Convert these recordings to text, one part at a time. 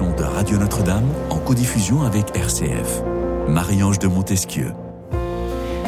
de Radio Notre-Dame en codiffusion avec RCF. Marie-Ange de Montesquieu.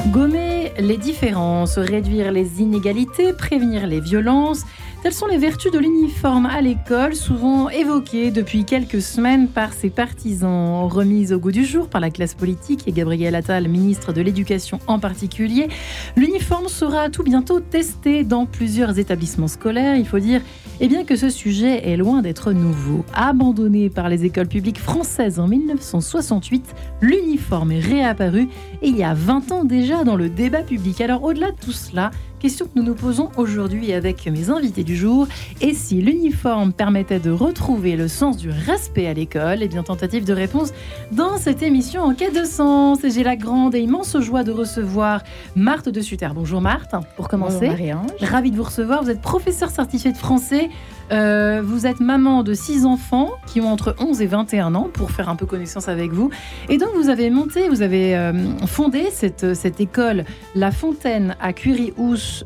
Gommer les différences, réduire les inégalités, prévenir les violences, Telles sont les vertus de l'uniforme à l'école, souvent évoquées depuis quelques semaines par ses partisans. Remise au goût du jour par la classe politique et Gabriel Attal, ministre de l'Éducation en particulier, l'uniforme sera tout bientôt testé dans plusieurs établissements scolaires. Il faut dire eh bien, que ce sujet est loin d'être nouveau. Abandonné par les écoles publiques françaises en 1968, l'uniforme est réapparu il y a 20 ans déjà dans le débat public. Alors au-delà de tout cela, Question que nous nous posons aujourd'hui avec mes invités du jour. Et si l'uniforme permettait de retrouver le sens du respect à l'école Eh bien, tentative de réponse dans cette émission en quête de sens. Et j'ai la grande et immense joie de recevoir Marthe de Sutter. Bonjour Marthe, pour commencer. Bonjour Ravie de vous recevoir. Vous êtes professeur certifié de français euh, vous êtes maman de six enfants qui ont entre 11 et 21 ans, pour faire un peu connaissance avec vous. Et donc, vous avez monté, vous avez euh, fondé cette, cette école La Fontaine à Curie-Housse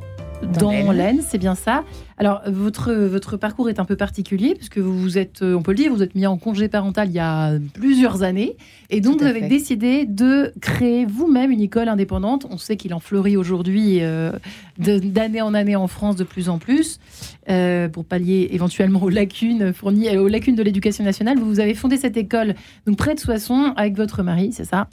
dans l'Aisne, c'est bien ça. Alors, votre, votre parcours est un peu particulier, puisque vous vous êtes, on peut le dire, vous êtes mis en congé parental il y a plusieurs années. Et donc, vous avez décidé de créer vous-même une école indépendante. On sait qu'il en fleurit aujourd'hui euh, d'année en année en France de plus en plus, euh, pour pallier éventuellement aux lacunes fournies, aux lacunes de l'éducation nationale. Vous avez fondé cette école donc près de Soissons avec votre mari, c'est ça?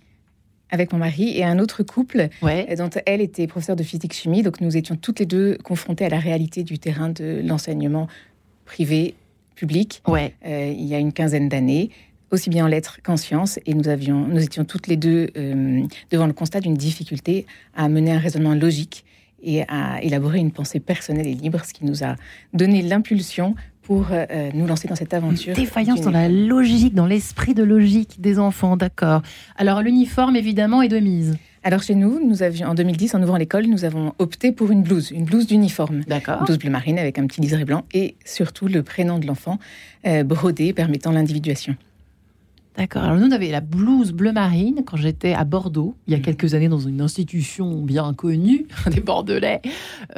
Avec mon mari et un autre couple dont elle était professeure de physique-chimie. Donc nous étions toutes les deux confrontées à la réalité du terrain de l'enseignement privé, public, ouais. Euh, il y a une quinzaine d'années aussi bien en lettres qu'en sciences, et nous, avions, nous étions toutes les deux euh, devant le constat d'une difficulté à mener un raisonnement logique et à élaborer une pensée personnelle et libre, ce qui nous a donné l'impulsion pour euh, euh, nous lancer dans cette aventure. défaillance dans la logique, dans l'esprit de logique des enfants, d'accord. Alors l'uniforme, évidemment, est de mise. Alors chez nous, nous avions en 2010, en ouvrant l'école, nous avons opté pour une blouse, une blouse d'uniforme. D'accord. Une blouse bleu marine avec un petit liseré blanc et surtout le prénom de l'enfant euh, brodé permettant l'individuation. D'accord. Alors nous, on avait la blouse bleu marine quand j'étais à Bordeaux, il y a mhm. quelques années, dans une institution bien connue, des Bordelais,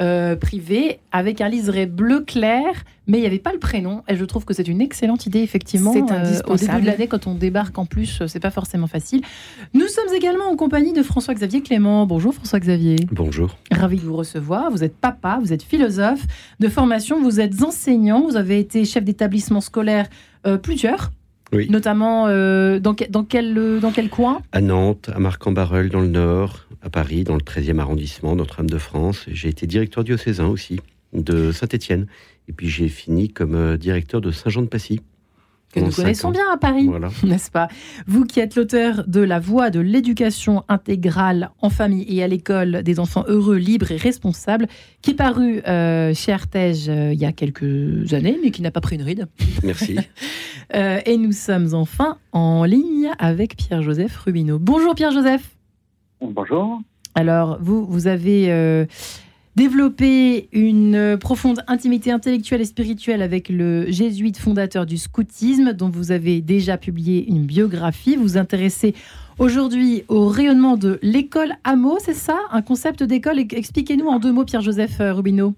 euh, privés, avec un liseré bleu clair, mais il n'y avait pas le prénom. Et je trouve que c'est une excellente idée, effectivement. C'est euh, au début de l'année, quand on débarque en plus, euh, c'est pas forcément facile. Nous sommes également en compagnie de François-Xavier Clément. Bonjour François-Xavier. Bonjour. Ravi de vous recevoir. Vous êtes papa, vous êtes philosophe de formation, vous êtes enseignant, vous avez été chef d'établissement scolaire plusieurs Notamment euh, dans, dans, quel, dans quel coin? À Nantes, à Marc-en-Barœul dans le Nord, à Paris dans le 13e arrondissement, Notre-Dame de France. J'ai été directeur diocésain aussi de Saint-Étienne. Et puis j'ai fini comme euh, directeur de Saint-Jean-de-Passy que nous connaissons bien à Paris, n'est-ce pas? Vous qui êtes l'auteur de La Voix de l'éducation intégrale en famille et à l'école des enfants heureux, libres et responsables, qui est paru euh, chez Artege euh, il y a quelques années, mais qui n'a pas pris une ride. Merci. Euh, et nous sommes enfin en ligne avec Pierre-Joseph Rubino. Bonjour Pierre-Joseph. Bonjour. Alors, vous, vous avez développer une profonde intimité intellectuelle et spirituelle avec le jésuite fondateur du scoutisme, dont vous avez déjà publié une biographie. Vous vous intéressez aujourd'hui au rayonnement de l'école Hameau, c'est ça? Un concept d'école? Expliquez-nous en deux mots, Pierre-Joseph Rubineau.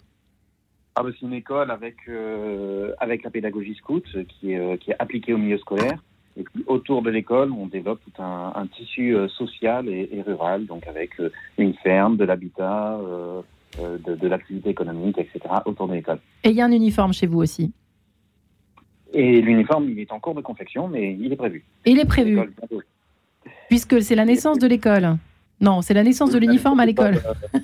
Ah bah, c'est une école avec, euh, avec la pédagogie scout qui est, euh, qui est appliquée au milieu scolaire. Et puis autour de l'école, on développe tout un, tissu euh, social et, rural, donc avec une ferme, de l'habitat, euh, de, l'activité économique, etc., autour de l'école. Et il y a un uniforme chez vous aussi? Et l'uniforme, il est en cours de confection, mais il est prévu. il est prévu Puisque c'est la naissance de l'école. Non, c'est la naissance de l'uniforme à l'école. Euh,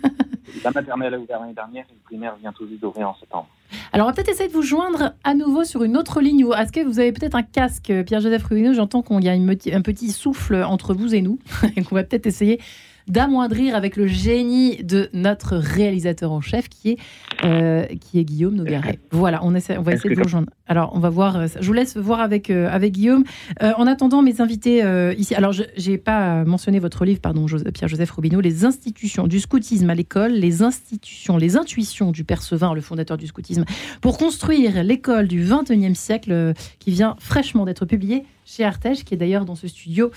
la maternelle a ouvert l'année dernière et le primaire vient tout juste d'ouvrir en septembre. Alors, on va peut-être essayer de vous joindre à nouveau sur une autre ligne. Est-ce que vous avez peut-être un casque, Pierre-Joseph Rubino J'entends qu'il y a un petit souffle entre vous et nous, et qu'on va peut-être essayer d'amoindrir avec le génie de notre réalisateur en chef qui est, euh, qui est Guillaume Nogaret. Voilà, on, essaie, on va essayer de vous rejoindre. Alors, on va voir, euh, je vous laisse voir avec, euh, avec Guillaume. en attendant, mes invités ici, alors je n'ai pas mentionné votre livre, pardon, Pierre-Joseph Robineau, Les institutions du scoutisme à l'école, les institutions, les intuitions du Percevin, le fondateur du scoutisme, pour construire l'école du 21e siècle qui vient fraîchement d'être publié chez Artege, qui est d'ailleurs dans ce studio.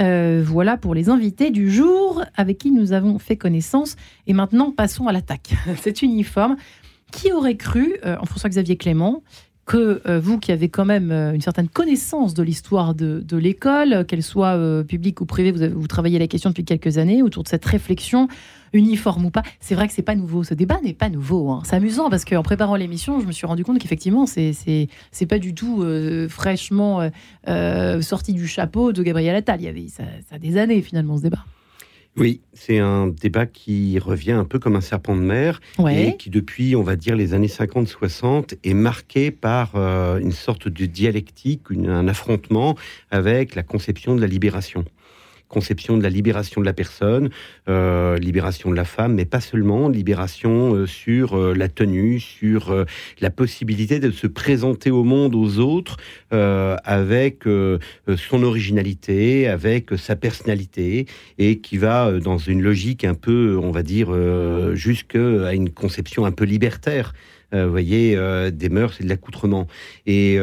Euh, voilà pour les invités du jour avec qui nous avons fait connaissance. Et maintenant, passons à l'attaque. Cet uniforme, qui aurait cru, euh, en François-Xavier Clément, que euh, vous qui avez quand même euh, une certaine connaissance de l'histoire de, l'école, qu'elle soit euh, publique ou privée, vous, vous travaillez la question depuis quelques années autour de cette réflexion, uniforme ou pas. C'est vrai que c'est pas nouveau. Ce débat n'est pas nouveau. Hein. C'est amusant parce qu'en préparant l'émission, je me suis rendu compte qu'effectivement, c'est c'est pas du tout fraîchement sorti du chapeau de Gabriel Attal. Il y avait ça, ça a des années finalement ce débat. Oui, c'est un débat qui revient un peu comme un serpent de mer et qui, depuis, on va dire, les années 50-60, est marqué par euh, une sorte de dialectique, un affrontement avec la conception de la libération conception de la libération de la personne, euh, libération de la femme, mais pas seulement, libération euh, sur euh, la tenue, sur la possibilité de se présenter au monde, aux autres, avec son originalité, avec sa personnalité, et qui va dans une logique un peu, on va dire, jusqu'à une conception un peu libertaire. Vous voyez, des mœurs et de l'accoutrement. Et,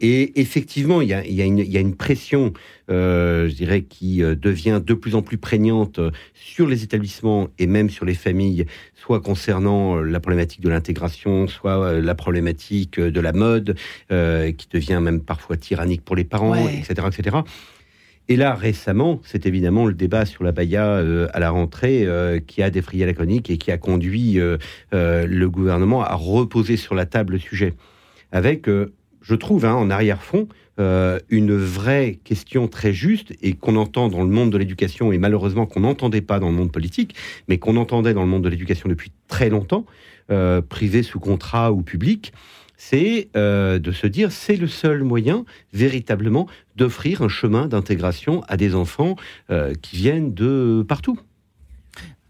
et, effectivement, il y a, y, a y a, une pression euh, je dirais, qui euh, devient de plus en plus prégnante sur les établissements et même sur les familles, soit concernant euh, la problématique de l'intégration, soit la problématique de la mode, qui devient même parfois tyrannique pour les parents, etc., etc. Et là, récemment, c'est évidemment le débat sur la Baïa à la rentrée qui a défrayé la chronique et qui a conduit le gouvernement à reposer sur la table le sujet. Avec, je trouve, hein, en arrière-fond, euh, une vraie question très juste et qu'on entend dans le monde de l'éducation et malheureusement qu'on n'entendait pas dans le monde politique, mais qu'on entendait dans le monde de l'éducation depuis très longtemps, euh, privé sous contrat ou public, c'est euh, de se dire c'est le seul moyen véritablement d'offrir un chemin d'intégration à des enfants qui viennent de partout.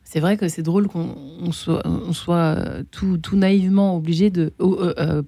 C'est vrai que c'est drôle qu'on soit, tout, naïvement obligé de,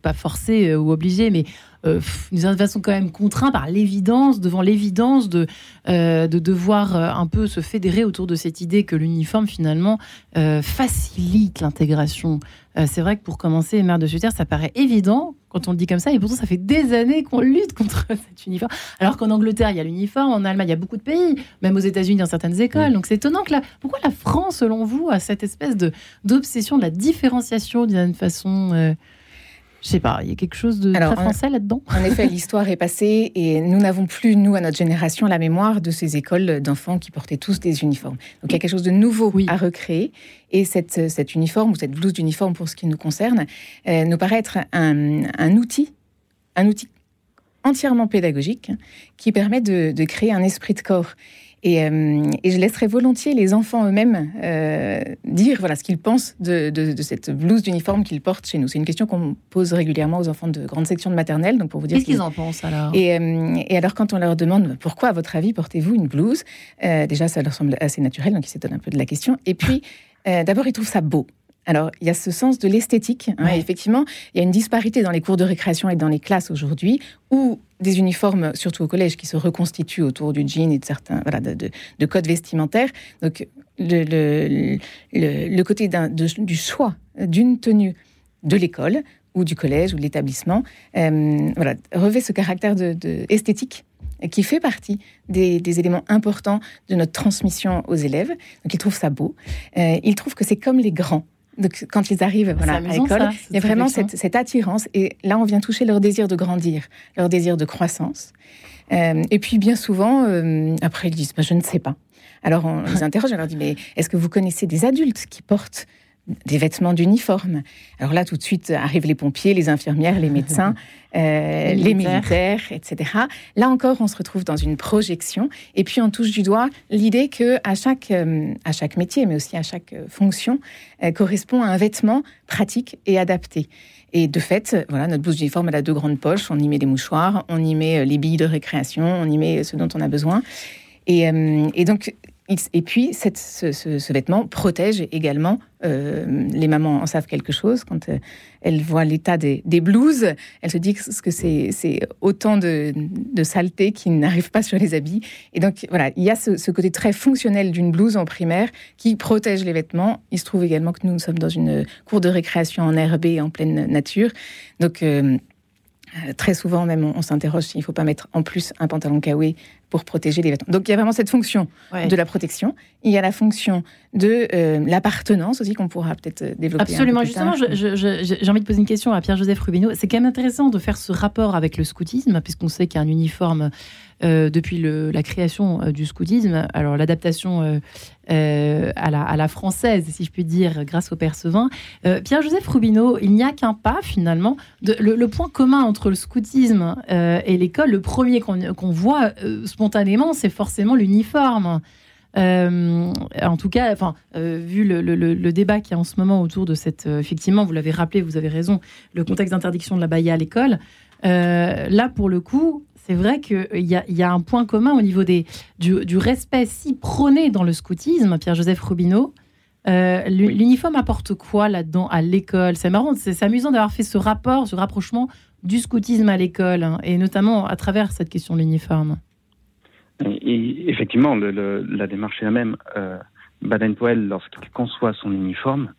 pas forcé ou obligé, mais euh, d'une façon quand même contraint par l'évidence, devant l'évidence de, euh, de devoir euh, un peu se fédérer autour de cette idée que l'uniforme finalement euh, facilite l'intégration. c'est vrai que pour commencer, mère de Sutter, ça paraît évident quand on le dit comme ça, et pourtant ça fait des années qu'on lutte contre cet uniforme. Alors qu'en Angleterre, il y a l'uniforme, en Allemagne, il y a beaucoup de pays, même aux États-Unis, dans certaines écoles. Donc c'est étonnant que là, pourquoi la France, selon vous, a cette espèce de d'obsession de la différenciation d'une façon je sais pas, il y a quelque chose de très français là-dedans? En effet, l'histoire est passée et nous n'avons plus, nous, à notre génération, la mémoire de ces écoles d'enfants qui portaient tous des uniformes. Donc il y a quelque chose de nouveau à recréer. Et cette, cet uniforme, ou cette blouse d'uniforme pour ce qui nous concerne, euh, nous paraît être un, un outil, un outil entièrement pédagogique qui permet de, de créer un esprit de corps. Euh, et, je laisserai volontiers les enfants eux-mêmes euh, dire voilà ce qu'ils pensent de, cette blouse d'uniforme qu'ils portent chez nous. C'est une question qu'on pose régulièrement aux enfants de grande section de maternelle. Donc pour vous dire qu'est-ce qu'ils en pensent alors? Et, euh, et, alors quand on leur demande pourquoi à votre avis portez-vous une blouse, déjà ça leur semble assez naturel, donc ils s'étonnent un peu de la question. Et puis d'abord ils trouvent ça beau. Alors, il y a ce sens de l'esthétique. Hein, effectivement, il y a une disparité dans les cours de récréation et dans les classes aujourd'hui, où des uniformes, surtout au collège, qui se reconstituent autour du jean et de certains de, codes vestimentaires. Donc, le, côté du choix d'une tenue de l'école ou du collège ou de l'établissement euh, revêt ce caractère de, esthétique qui fait partie des, éléments importants de notre transmission aux élèves. Donc, ils trouvent ça beau. Euh, ils trouvent que c'est comme les grands. Donc, quand ils arrivent voilà, à l'école, il y a vraiment cette, attirance. Et là, on vient toucher leur désir de grandir, leur désir de croissance. Euh, et puis, bien souvent, euh, après, ils disent bah, Je ne sais pas. Alors, on les interroge, on leur dit Mais est-ce que vous connaissez des adultes qui portent des vêtements d'uniforme. Alors là, tout de suite, arrivent les pompiers, les infirmières, les médecins, euh, les, militaires. etc. Là encore, on se retrouve dans une projection. Et puis, on touche du doigt l'idée que à chaque, euh, à chaque métier, mais aussi à chaque euh, fonction, correspond à un vêtement pratique et adapté. Et de fait, voilà, notre blouse d'uniforme, elle a deux grandes poches. On y met des mouchoirs, on y met les billes de récréation, on y met ce dont on a besoin. Et, et donc, et puis, ce, vêtement protège également, euh, les mamans en savent quelque chose, quand euh, elles voient l'état des, blouses, elles se disent que c'est autant de, saleté qui n'arrive pas sur les habits. Et donc, voilà, il y a ce, côté très fonctionnel d'une blouse en primaire qui protège les vêtements. Il se trouve également que nous, sommes dans une cour de récréation en herbe en pleine nature. Donc, euh, Euh, très souvent même, on, s'interroge s'il ne faut pas mettre en plus un pantalon kawé pour protéger les vêtements. Donc il y a vraiment cette fonction de la protection. Il y a la fonction de euh, l'appartenance aussi qu'on pourra peut-être euh, développer. Absolument. Justement, j'ai envie de poser une question à Pierre-Joseph Rubino. C'est quand même intéressant de faire ce rapport avec le scoutisme, puisqu'on sait qu'il y a un uniforme euh, depuis la création du scoutisme. Alors l'adaptation à, la, à, la, française, si je puis dire, grâce au Percevin. Pierre-Joseph Rubino, il n'y a qu'un pas finalement. Le, point commun entre le scoutisme et l'école, le premier qu'on voit spontanément, c'est forcément l'uniforme. Euh, en tout cas, enfin, euh, vu le, débat qui est en ce moment autour de cette, euh, effectivement, vous l'avez rappelé, vous avez raison, le contexte d'interdiction de la baïa à l'école. là, pour le coup, c'est vrai qu'il y, y, a un point commun au niveau des, du, respect si prôné dans le scoutisme, Pierre-Joseph Robineau. L'uniforme apporte quoi là-dedans à l'école? C'est marrant, c'est amusant d'avoir fait ce rapport, ce rapprochement du scoutisme à l'école, hein, et notamment à travers cette question de l'uniforme. Effectivement, le, la démarche est la même. Euh, Baden-Powell, lorsqu'il conçoit son uniforme,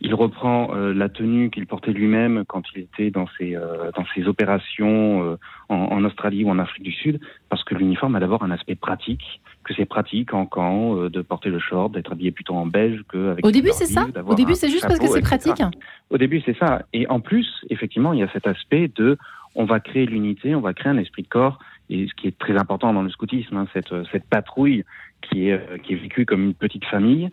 il reprend euh, la tenue qu'il portait lui-même quand il était dans ses, euh, dans ses opérations euh, en, en, Australie ou en Afrique du Sud, parce que l'uniforme a d'abord un aspect pratique, que c'est pratique en camp euh, de porter le short, d'être habillé plutôt en beige qu'avec. Au début, c'est ça? Au début, c'est juste parce que c'est pratique? Au début, c'est ça. Et en plus, effectivement, il y a cet aspect de, on va créer l'unité, on va créer un esprit de corps et ce qui est très important dans le scoutisme, hein, cette, cette patrouille qui est, euh, qui est vécue comme une petite famille.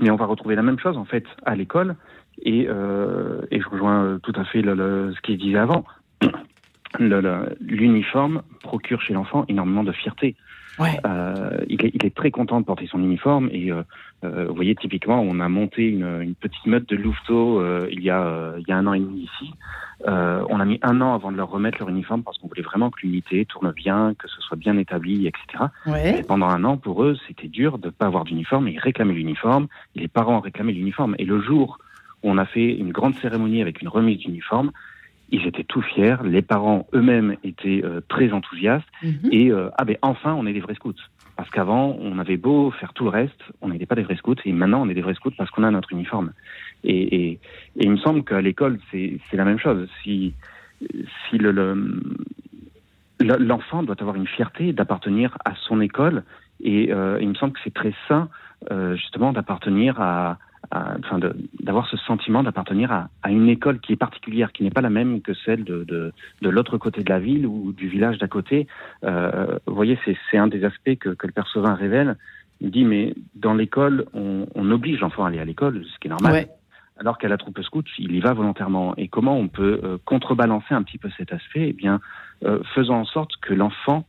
Mais on va retrouver la même chose en fait à l'école. Et, euh, et je rejoins euh, tout à fait le, le, ce qu'il disait avant. L'uniforme procure chez l'enfant énormément de fierté. Ouais. Euh, il, est, il, est, très content de porter son uniforme et euh, euh, vous voyez typiquement on a monté une, une petite meute de louveteaux euh, il, y a, il y a un an et demi ici. On a mis un an avant de leur remettre leur uniforme parce qu'on voulait vraiment que l'unité tourne bien, que ce soit bien établi, etc. Ouais. Et pendant un an pour eux c'était dur de ne pas avoir d'uniforme et ils réclamaient l'uniforme. Et les parents réclamaient l'uniforme et le jour où on a fait une grande cérémonie avec une remise d'uniforme, ils étaient tout fiers, les parents eux-mêmes étaient euh, très enthousiastes, mhm. et euh, ah ben enfin on est des vrais scouts. Parce qu'avant on avait beau faire tout le reste, on n'était pas des vrais scouts, et maintenant on est des vrais scouts parce qu'on a notre uniforme. Et, et, et il me semble qu'à l'école c'est la même chose. Si, si le, l'enfant doit avoir une fierté d'appartenir à son école, et euh, il me semble que c'est très sain euh, justement d'appartenir à, enfin d'avoir ce sentiment d'appartenir à, à, une école qui est particulière, qui n'est pas la même que celle de, de, de l'autre côté de la ville ou du village d'à côté. Euh, vous voyez, c'est un des aspects que, que le père Sauvin révèle. Il dit, mais dans l'école, on, on, oblige l'enfant à aller à l'école, ce qui est normal. Ouais. Alors qu'à la troupe scout, il y va volontairement. Et comment on peut euh, contrebalancer un petit peu cet aspect? Eh bien, euh, faisant en sorte que l'enfant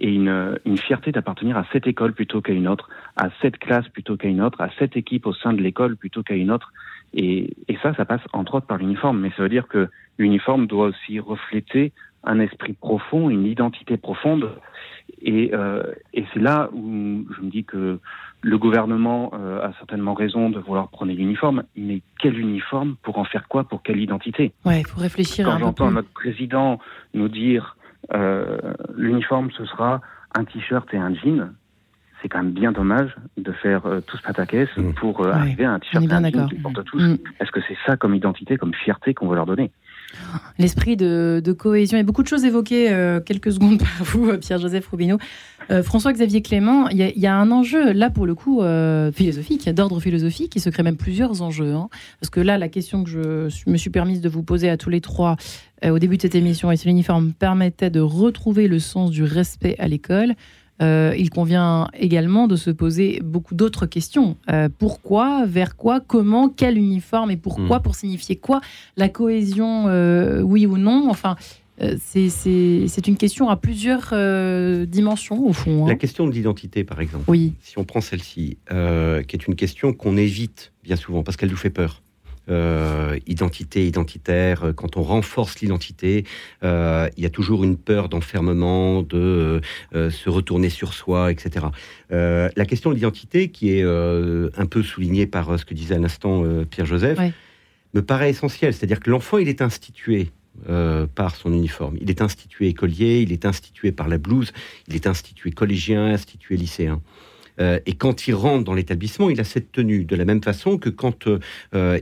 et une, une fierté d'appartenir à cette école plutôt qu'à une autre, à cette classe plutôt qu'à une autre, à cette équipe au sein de l'école plutôt qu'à une autre. Et, et, ça, ça passe entre autres par l'uniforme. Mais ça veut dire que l'uniforme doit aussi refléter un esprit profond, une identité profonde. Et, euh, et c'est là où je me dis que le gouvernement euh, a certainement raison de vouloir prendre l'uniforme, mais quel uniforme Pour en faire quoi? Pour quelle identité? Ouais, il faut réfléchir Quand j'entends notre président nous dire l'uniforme, ce sera un t-shirt et un jean. C'est quand même bien dommage de faire euh, tous pataquès mmh. pour euh, arriver à un t-shirt et un jean qu'ils portent tous. Mmh. Est-ce que c'est ça comme identité, comme fierté qu'on veut leur donner? L'esprit de, de, cohésion. Il y a beaucoup de choses évoquées euh, quelques secondes par vous, euh, Pierre-Joseph Robineau. Euh, François-Xavier Clément, il y, y, a un enjeu, là pour le coup, euh, philosophique, d'ordre philosophique, il se crée même plusieurs enjeux. Hein, parce que là, la question que je me suis permise de vous poser à tous les trois euh, au début de cette émission, et si l'uniforme permettait de retrouver le sens du respect à l'école, euh, il convient également de se poser beaucoup d'autres questions. Euh, pourquoi Vers quoi Comment Quel uniforme Et pourquoi mm. Pour signifier quoi? La cohésion, euh, oui ou non? Enfin, c'est une question à plusieurs euh, dimensions, au fond. Hein. La question de l'identité, par exemple. Oui. Si on prend celle-ci, euh, qui est une question qu'on évite bien souvent parce qu'elle nous fait peur. Euh, identité identitaire, euh, quand on renforce l'identité, euh, il y a toujours une peur d'enfermement, de euh, se retourner sur soi, etc. Euh, la question de l'identité, qui est un peu soulignée par ce que disait à l'instant Pierre-Joseph, ouais. me paraît essentielle. C'est-à-dire que l'enfant, il est institué euh, par son uniforme. Il est institué écolier, il est institué par la blouse, il est institué collégien, institué lycéen. et quand il rentre dans l'établissement, il a cette tenue. De la même façon que quand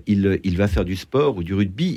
il, il, va faire du sport ou du rugby,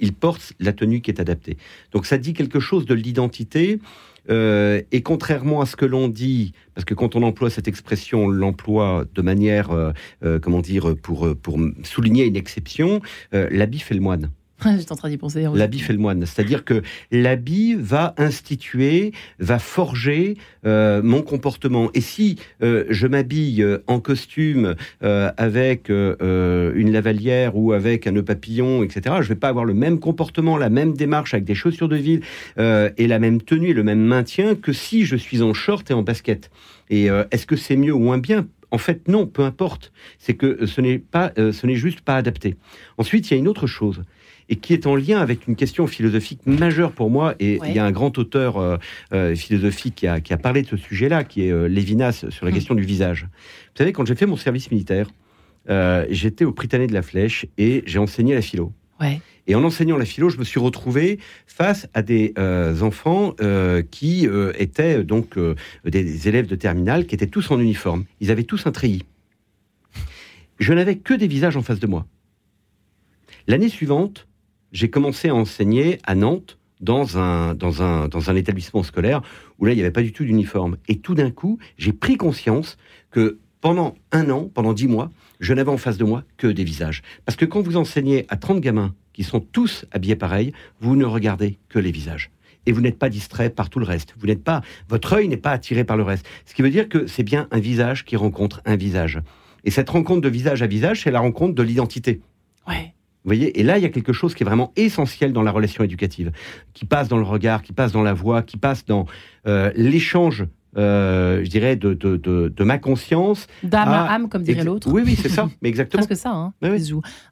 il, porte la tenue qui est adaptée. Donc ça dit quelque chose de l'identité. Euh, et contrairement à ce que l'on dit, parce que quand on emploie cette expression, on l'emploie de manière, euh, euh, comment dire, pour, pour souligner une exception, l'habit fait le moine. J'étais en train d'y penser. L'habit fait le moine. C'est-à-dire que l'habit va instituer, va forger euh, mon comportement. Et si euh, je m'habille euh, en costume avec une lavalière ou avec un nœud papillon, etc., je ne vais pas avoir le même comportement, la même démarche avec des chaussures de ville et la même tenue et le même maintien que si je suis en short et en basket. Et est-ce que c'est mieux ou moins bien? En fait, non, peu importe. C'est que ce n'est pas, ce n'est juste pas adapté. Ensuite, il y a une autre chose et qui est en lien avec une question philosophique majeure pour moi. Et il y a un grand auteur euh, euh, philosophique qui a, qui a, parlé de ce sujet-là, qui est euh, Lévinas, sur la hum. question du visage. Vous savez, quand j'ai fait mon service militaire, j'étais au Prytanée de la Flèche et j'ai enseigné la philo. Et en enseignant la philo, je me suis retrouvé face à des enfants qui étaient donc des élèves de terminale, qui étaient tous en uniforme. Ils avaient tous un treillis. Je n'avais que des visages en face de moi. L'année suivante, j'ai commencé à enseigner à Nantes dans un, dans un, dans un établissement scolaire où là, il n'y avait pas du tout d'uniforme. Et tout d'un coup, j'ai pris conscience que pendant un an, pendant dix mois, je n'avais en face de moi que des visages. Parce que quand vous enseignez à 30 gamins qui sont tous habillés pareil, vous ne regardez que les visages. Et vous n'êtes pas distrait par tout le reste. Vous n'êtes pas, votre œil n'est pas attiré par le reste. Ce qui veut dire que c'est bien un visage qui rencontre un visage. Et cette rencontre de visage à visage, c'est la rencontre de l'identité. Ouais voyez Et là, il y a quelque chose qui est vraiment essentiel dans la relation éducative, qui passe dans le regard, qui passe dans la voix, qui passe dans euh, l'échange euh, je dirais, de, de, de, ma conscience. D'âme à âme, comme dirait l'autre. Oui, oui, c'est ça, mais exactement. Presque ça, hein,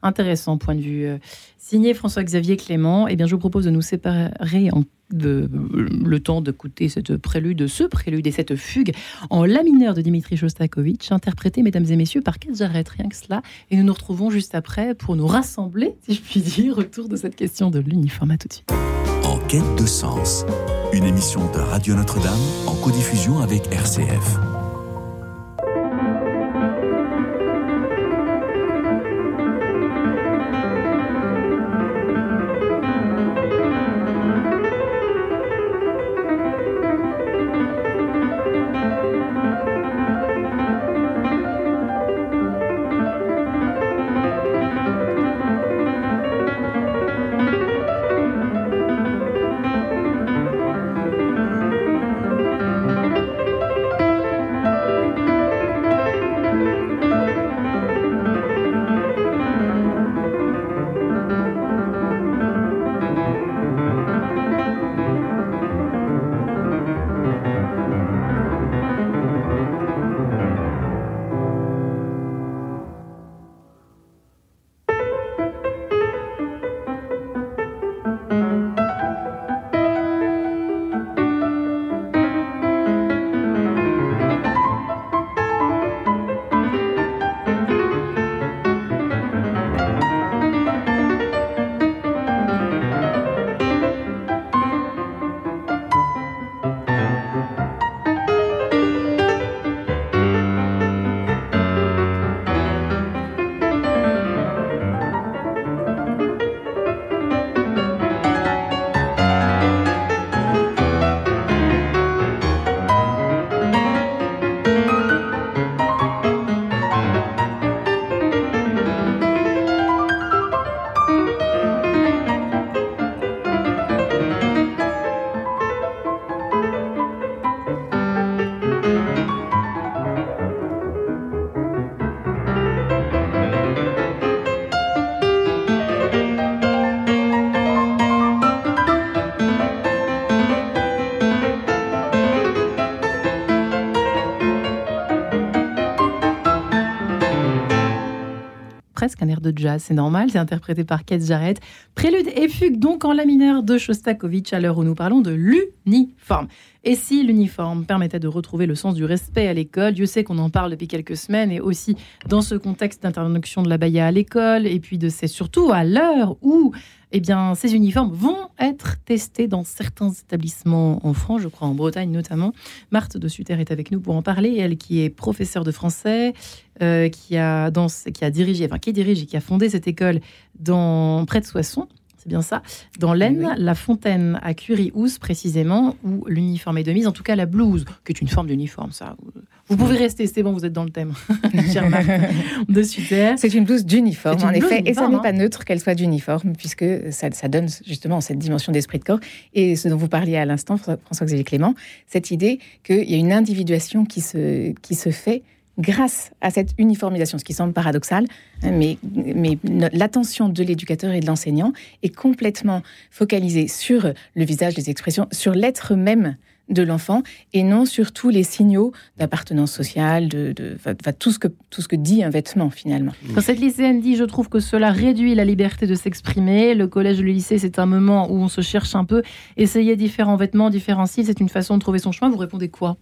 Intéressant point de vue. Euh, signé François-Xavier Clément, eh bien, je vous propose de nous séparer en de, le temps d'écouter cette prélude, ce prélude et cette fugue en la mineur de Dimitri Shostakovich, interprété, mesdames et messieurs, par Kate Jarrett, rien que cela. Et nous nous retrouvons juste après pour nous rassembler, si je puis dire, autour de cette question de l'uniforme. Tout de suite. En quête de sens, une émission de Radio Notre-Dame en codiffusion avec RCF. De jazz, c'est normal, c'est interprété par Keith Jarrett. Prélude et fugue donc en la mineur de Shostakovich à l'heure où nous parlons de l'uniforme. Et si l'uniforme permettait de retrouver le sens du respect à l'école, Dieu sait qu'on en parle depuis quelques semaines et aussi dans ce contexte d'interdiction de la baya à l'école et puis de c'est surtout à l'heure où eh bien, ces uniformes vont être testés dans certains établissements en France, je crois en Bretagne notamment. Marthe de Sutter est avec nous pour en parler. Elle qui est professeure de français, euh, qui, a dans, qui a dirigé, enfin qui dirige et qui a fondé cette école dans près de Soissons c'est bien ça, dans l'Aisne, la fontaine à Curie-Housse précisément, où l'uniforme est de mise, en tout cas la blouse, qui est une forme d'uniforme, ça. Vous pouvez rester, c'est bon, vous êtes dans le thème, de Sutter. C'est une blouse d'uniforme, en effet, et ça n'est pas hein. neutre qu'elle soit d'uniforme, puisque ça, ça, donne justement cette dimension d'esprit de corps. Et ce dont vous parliez à l'instant, François-Xavier Clément, cette idée qu'il y a une individuation qui se, qui se fait grâce à cette uniformisation, ce qui semble paradoxal, hein, mais, mais l'attention de l'éducateur et de l'enseignant est complètement focalisée sur le visage, les expressions, sur l'être même de l'enfant et non sur tous les signaux d'appartenance sociale, de, tout, ce que, tout ce que dit un vêtement finalement. Quand cette lycéenne dit je trouve que cela réduit la liberté de s'exprimer, le collège le lycée c'est un moment où on se cherche un peu, essayer différents vêtements, différents styles, c'est une façon de trouver son chemin, vous répondez quoi?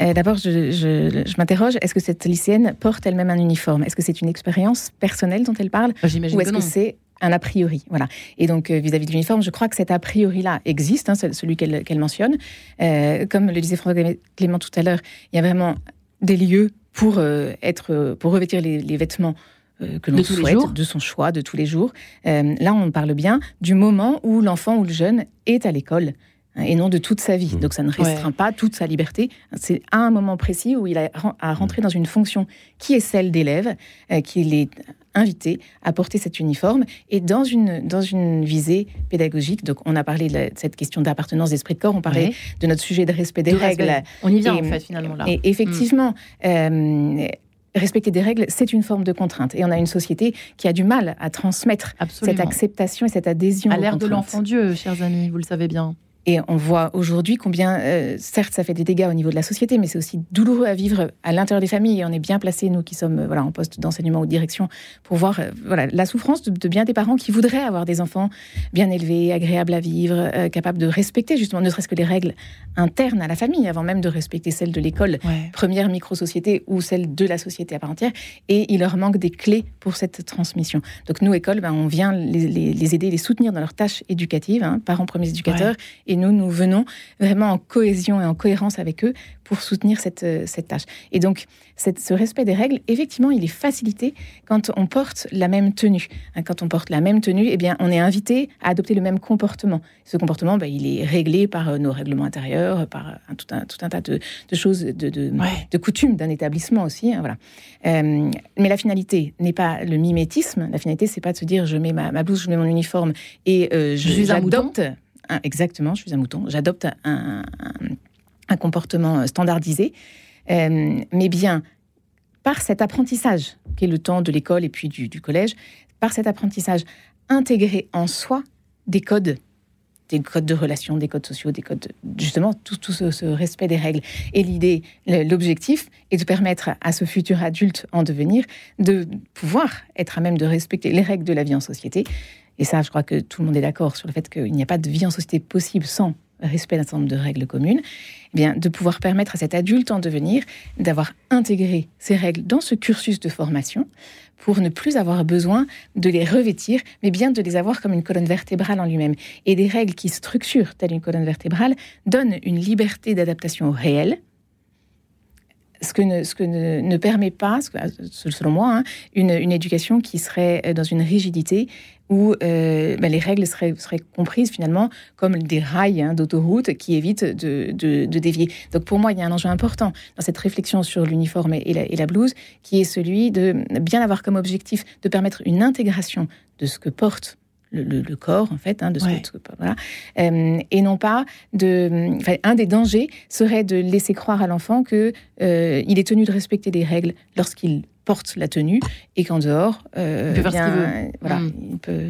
Euh, D'abord je, m'interroge, est-ce que cette lycéenne porte elle-même un uniforme? Est-ce que c'est une expérience personnelle dont elle parle? J'imagine Ou est-ce que c'est un a priori. Voilà. Et donc, euh, vis-à-vis de l'uniforme, je crois que cet a priori-là existe, hein, celui qu'elle mentionne. Euh, comme le disait François Clément tout à l'heure, il y a vraiment des lieux pour, euh, être, pour revêtir les, vêtements que l'on souhaite, de son choix, de tous les jours. là, on parle bien du moment où l'enfant ou le jeune est à l'école et non de toute sa vie. Mmh. Donc ça ne restreint pas toute sa liberté. C'est à un moment précis où il a à rentrer dans une fonction qui est celle d'élève, qu'il est invité à porter cet uniforme et dans une, dans une visée pédagogique. Donc, on a parlé de, cette question d'appartenance d'esprit de corps, on parlait de notre sujet de respect des règles. On y vient, en fait, finalement, là. Et effectivement, euh, respecter des règles, c'est une forme de contrainte. Et on a une société qui a du mal à transmettre cette acceptation et cette adhésion. À l'ère de l'enfant Dieu, chers amis, vous le savez bien. Et on voit aujourd'hui combien, euh, certes, ça fait des dégâts au niveau de la société, mais c'est aussi douloureux à vivre à l'intérieur des familles. Et on est bien placés, nous qui sommes voilà, en poste d'enseignement ou de direction, pour voir euh, voilà, la souffrance de, bien des parents qui voudraient avoir des enfants bien élevés, agréables à vivre, euh, capables de respecter justement ne serait-ce que les règles internes à la famille, avant même de respecter celles de l'école, première micro-société ou celle de la société à part entière. Et il leur manque des clés pour cette transmission. Donc nous, écoles, ben, on vient les, les, aider, les soutenir dans leurs tâches éducatives, hein, parents premiers éducateurs. Et nous, nous venons vraiment en cohésion et en cohérence avec eux pour soutenir cette, euh, cette tâche. Et donc, cette, ce respect des règles, effectivement, il est facilité quand on porte la même tenue. Hein, quand on porte la même tenue, eh bien, on est invité à adopter le même comportement. Ce comportement, ben, il est réglé par euh, nos règlements intérieurs, par un, euh, tout, un, tout un tas de, choses, de, de, coutumes d'un établissement aussi. Hein, voilà. mais la finalité n'est pas le mimétisme. La finalité, c'est pas de se dire je mets ma, ma blouse, je mets mon uniforme et je, je j'adopte exactement, je suis un mouton, j'adopte un, comportement euh, standardisé, euh, mais bien par cet apprentissage, qui est le temps de l'école et puis du, collège, par cet apprentissage, intégrer en soi des codes des codes de relation, des codes sociaux, des codes, justement, tout, tout ce, respect des règles. Et l'idée, l'objectif est de permettre à ce futur adulte en devenir de pouvoir être à même de respecter les règles de la vie en société, et ça, je crois que tout le monde est d'accord sur le fait qu'il n'y a pas de vie en société possible sans respect d'un certain nombre de règles communes, eh bien, de pouvoir permettre à cet adulte en devenir d'avoir intégré ces règles dans ce cursus de formation pour ne plus avoir besoin de les revêtir, mais bien de les avoir comme une colonne vertébrale en lui-même. Et des règles qui structurent telle une colonne vertébrale donnent une liberté d'adaptation réelle, ce que ne, ce que ne, permet pas, selon moi, hein, une, une, éducation qui serait dans une rigidité où euh, ben, les règles seraient, seraient, comprises finalement comme des rails hein, d'autoroute qui évitent de, de, dévier. Donc pour moi, il y a un enjeu important dans cette réflexion sur l'uniforme et, et, la blouse, qui est celui de bien avoir comme objectif de permettre une intégration de ce que porte le, corps, en fait, hein, de ce voilà. Euh, et non pas de. un des dangers serait de laisser croire à l'enfant que euh, il est tenu de respecter des règles lorsqu'il porte la tenue et qu'en dehors, euh, il peut faire ce qu'il veut. Voilà, hmm. il peut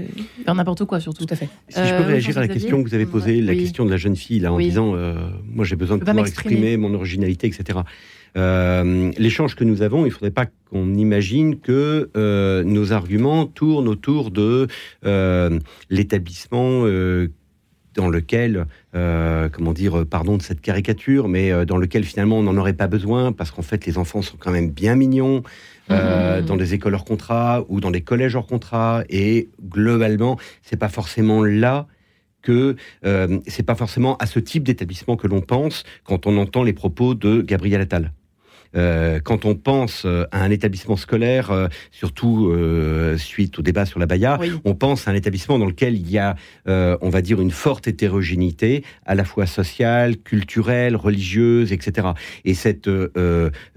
faire n'importe quoi surtout. Tout à fait. Si je peux réagir à la question que vous avez posée, la question de la jeune fille là, en disant, moi j'ai besoin de pouvoir exprimer mon originalité, etc. Euh, l'échange que nous avons, il ne faudrait pas qu'on imagine que euh, nos arguments tournent autour de euh, l'établissement dans lequel, comment dire, pardon de cette caricature, mais dans lequel finalement on n'en aurait pas besoin parce qu'en fait les enfants sont quand même bien mignons. Mmh. dans des écoles hors contrat ou dans des collèges hors contrat et globalement c'est pas forcément là que euh, c'est pas forcément à ce type d'établissement que l'on pense quand on entend les propos de Gabriel Attal. Euh, quand on pense euh, à un établissement scolaire, euh, surtout suite au débat sur la Baïa, on pense à un établissement dans lequel il y a, on va dire, une forte hétérogénéité, à la fois sociale, culturelle, religieuse, etc. Et cette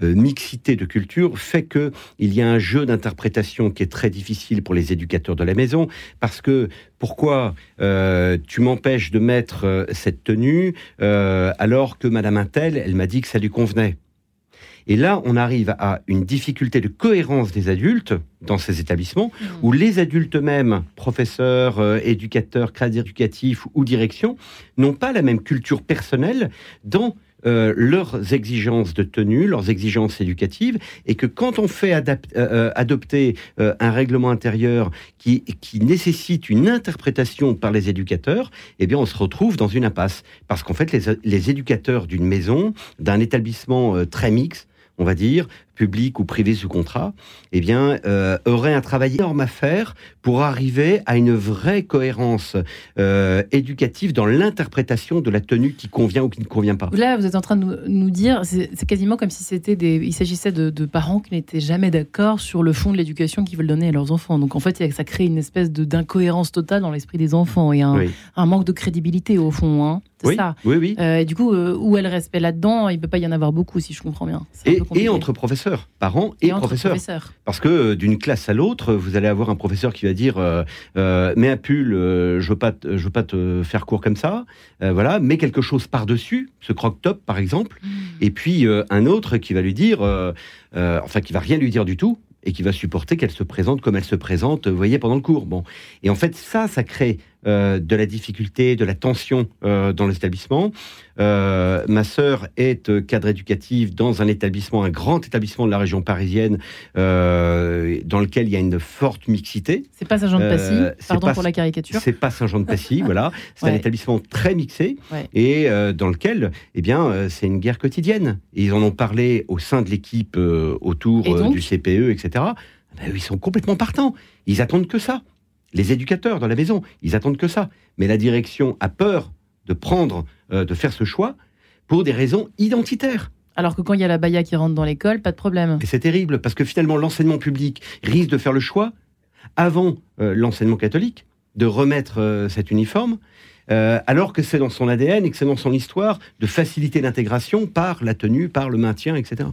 mixité de culture fait que il y a un jeu d'interprétation qui est très difficile pour les éducateurs de la maison, parce que pourquoi tu m'empêches de mettre cette tenue alors que Madame Intel, elle m'a dit que ça lui convenait et là, on arrive à une difficulté de cohérence des adultes dans ces établissements, mmh. où les adultes eux-mêmes, professeurs, euh, éducateurs, créateurs éducatifs ou direction, n'ont pas la même culture personnelle dans euh, leurs exigences de tenue, leurs exigences éducatives, et que quand on fait euh, adopter un règlement intérieur qui, qui, nécessite une interprétation par les éducateurs, eh bien on se retrouve dans une impasse. Parce qu'en fait, les, les éducateurs d'une maison, d'un établissement très mixte, on va dire, public ou privé sous contrat, eh bien, euh, aurait un travail énorme à faire pour arriver à une vraie cohérence euh, éducative dans l'interprétation de la tenue qui convient ou qui ne convient pas. Là, vous êtes en train de nous, dire, c'est quasiment comme si c'était des, il s'agissait de, parents qui n'étaient jamais d'accord sur le fond de l'éducation qu'ils veulent donner à leurs enfants. Donc en fait, ça crée une espèce d'incohérence totale dans l'esprit des enfants et un, manque de crédibilité au fond. Hein. C'est oui, ça. Oui, oui. Euh, et du coup, où est le respect là-dedans? Il ne peut pas y en avoir beaucoup, si je comprends bien. Et, et, entre professeurs, parents et, professeurs. Parce que euh, d'une classe à l'autre, vous allez avoir un professeur qui va dire euh, euh Mets un pull, je veux pas, je veux pas te faire court comme ça. voilà, mets quelque chose par-dessus, ce croque-top par exemple. Hmm. Et puis un autre qui va lui dire, enfin qui va rien lui dire du tout, et qui va supporter qu'elle se présente comme elle se présente, vous voyez, pendant le cours. Bon. Et en fait, ça, ça crée euh, de la difficulté, de la tension euh, dans l'établissement. Euh, ma sœur est cadre éducative dans un établissement, un grand établissement de la région parisienne, dans lequel il y a une forte mixité. C'est pas Saint-Jean-de-Passy, pardon pour la caricature. C'est pas Saint-Jean-de-Passy, voilà. C'est un établissement très mixé et dans lequel, eh bien, c'est une guerre quotidienne. Et ils en ont parlé au sein de l'équipe autour du CPE, etc. Ben, ils sont complètement partants. Ils attendent que ça les éducateurs dans la maison, ils attendent que ça. Mais la direction a peur de prendre, euh, de faire ce choix pour des raisons identitaires. Alors que quand il y a la baya qui rentre dans l'école, pas de problème. Et c'est terrible, parce que finalement, l'enseignement public risque de faire le choix, avant euh, l'enseignement catholique, de remettre euh, cet uniforme, alors que c'est dans son ADN et que c'est dans son histoire de faciliter l'intégration par la tenue, par le maintien, etc.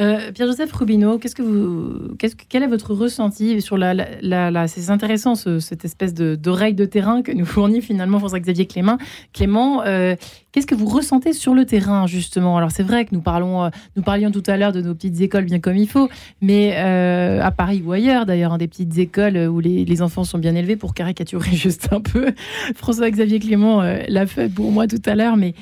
Euh, Pierre-Joseph Rubino, qu'est-ce que vous, quel est votre ressenti sur la, c'est intéressant cette espèce d'oreille de terrain que nous fournit finalement François-Xavier Clément. Clément, euh, qu'est-ce que vous ressentez sur le terrain justement? Alors c'est vrai que nous parlons, euh, nous parlions tout à l'heure de nos petites écoles bien comme il faut, mais à Paris ou ailleurs d'ailleurs, hein, des petites écoles où les, les, enfants sont bien élevés pour caricaturer juste un peu. François-Xavier Clément l'a fait pour moi tout à l'heure, mais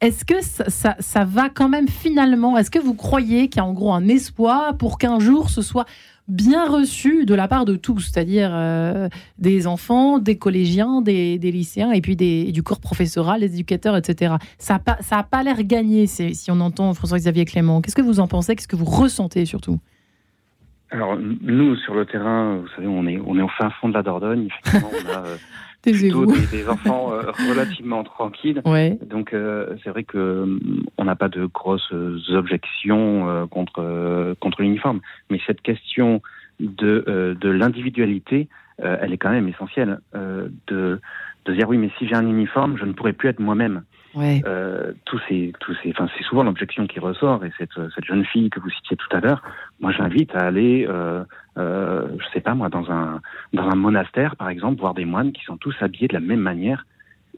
est-ce que ça, va quand même finalement? Est-ce que vous croyez qu'il y a en gros un espoir pour qu'un jour ce soit bien reçu de la part de tous, c'est-à-dire euh, des enfants, des collégiens, des, lycéens et puis du corps professoral, des éducateurs, etc. Ça n'a pas, pas l'air gagné si on entend François-Xavier Clément. Qu'est-ce que vous en pensez? Qu'est-ce que vous ressentez surtout? Alors nous sur le terrain, vous savez, on est on est au fin fond de la Dordogne. Effectivement, on a plutôt des, enfants euh, relativement tranquilles. Donc euh, c'est vrai que on n'a pas de grosses objections contre contre l'uniforme, mais cette question de de l'individualité, elle est quand même essentielle. de de dire oui, mais si j'ai un uniforme, je ne pourrais plus être moi-même. Euh, tous ces, tous ces, enfin, c'est souvent l'objection qui ressort. Et cette, cette jeune fille que vous citiez tout à l'heure, moi, j'invite à aller, euh, euh, je sais pas moi, dans un, dans un monastère, par exemple, voir des moines qui sont tous habillés de la même manière.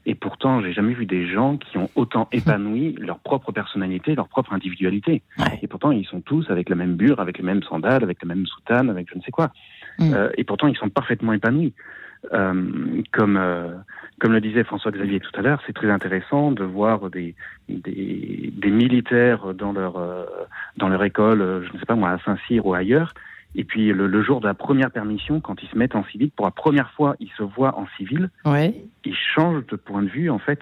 Et pourtant, j'ai jamais vu des gens qui ont autant épanoui leur propre personnalité, leur propre individualité. Et pourtant, ils sont tous avec la même bure, avec les mêmes sandales, avec la même soutane, avec je ne sais quoi. Mm. Euh, et pourtant, ils sont parfaitement épanouis. Euh, comme euh, comme le disait François-Xavier tout à l'heure, c'est très intéressant de voir des, des, des militaires dans leur, euh, dans leur école, je ne sais pas moi, à Saint-Cyr ou ailleurs, Et puis le, jour de la première permission, quand ils se mettent en civil, pour la première fois, ils se voient en civil. Ouais. Ils changent de point de vue en fait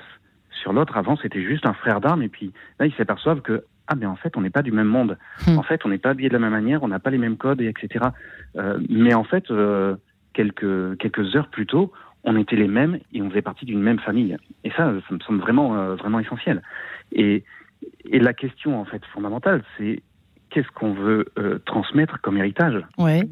sur l'autre. Avant, c'était juste un frère d'armes, et puis là, ils s'aperçoivent que ah mais en fait, on n'est pas du même monde. Hmm. En fait, on n'est pas habillé de la même manière, on n'a pas les mêmes codes, etc. Euh, mais en fait, euh, quelques quelques heures plus tôt, on était les mêmes et on faisait partie d'une même famille. Et ça, ça me semble vraiment euh, vraiment essentiel. Et et la question en fait fondamentale, c'est qu'est-ce qu'on veut euh, transmettre comme héritage? Ouais.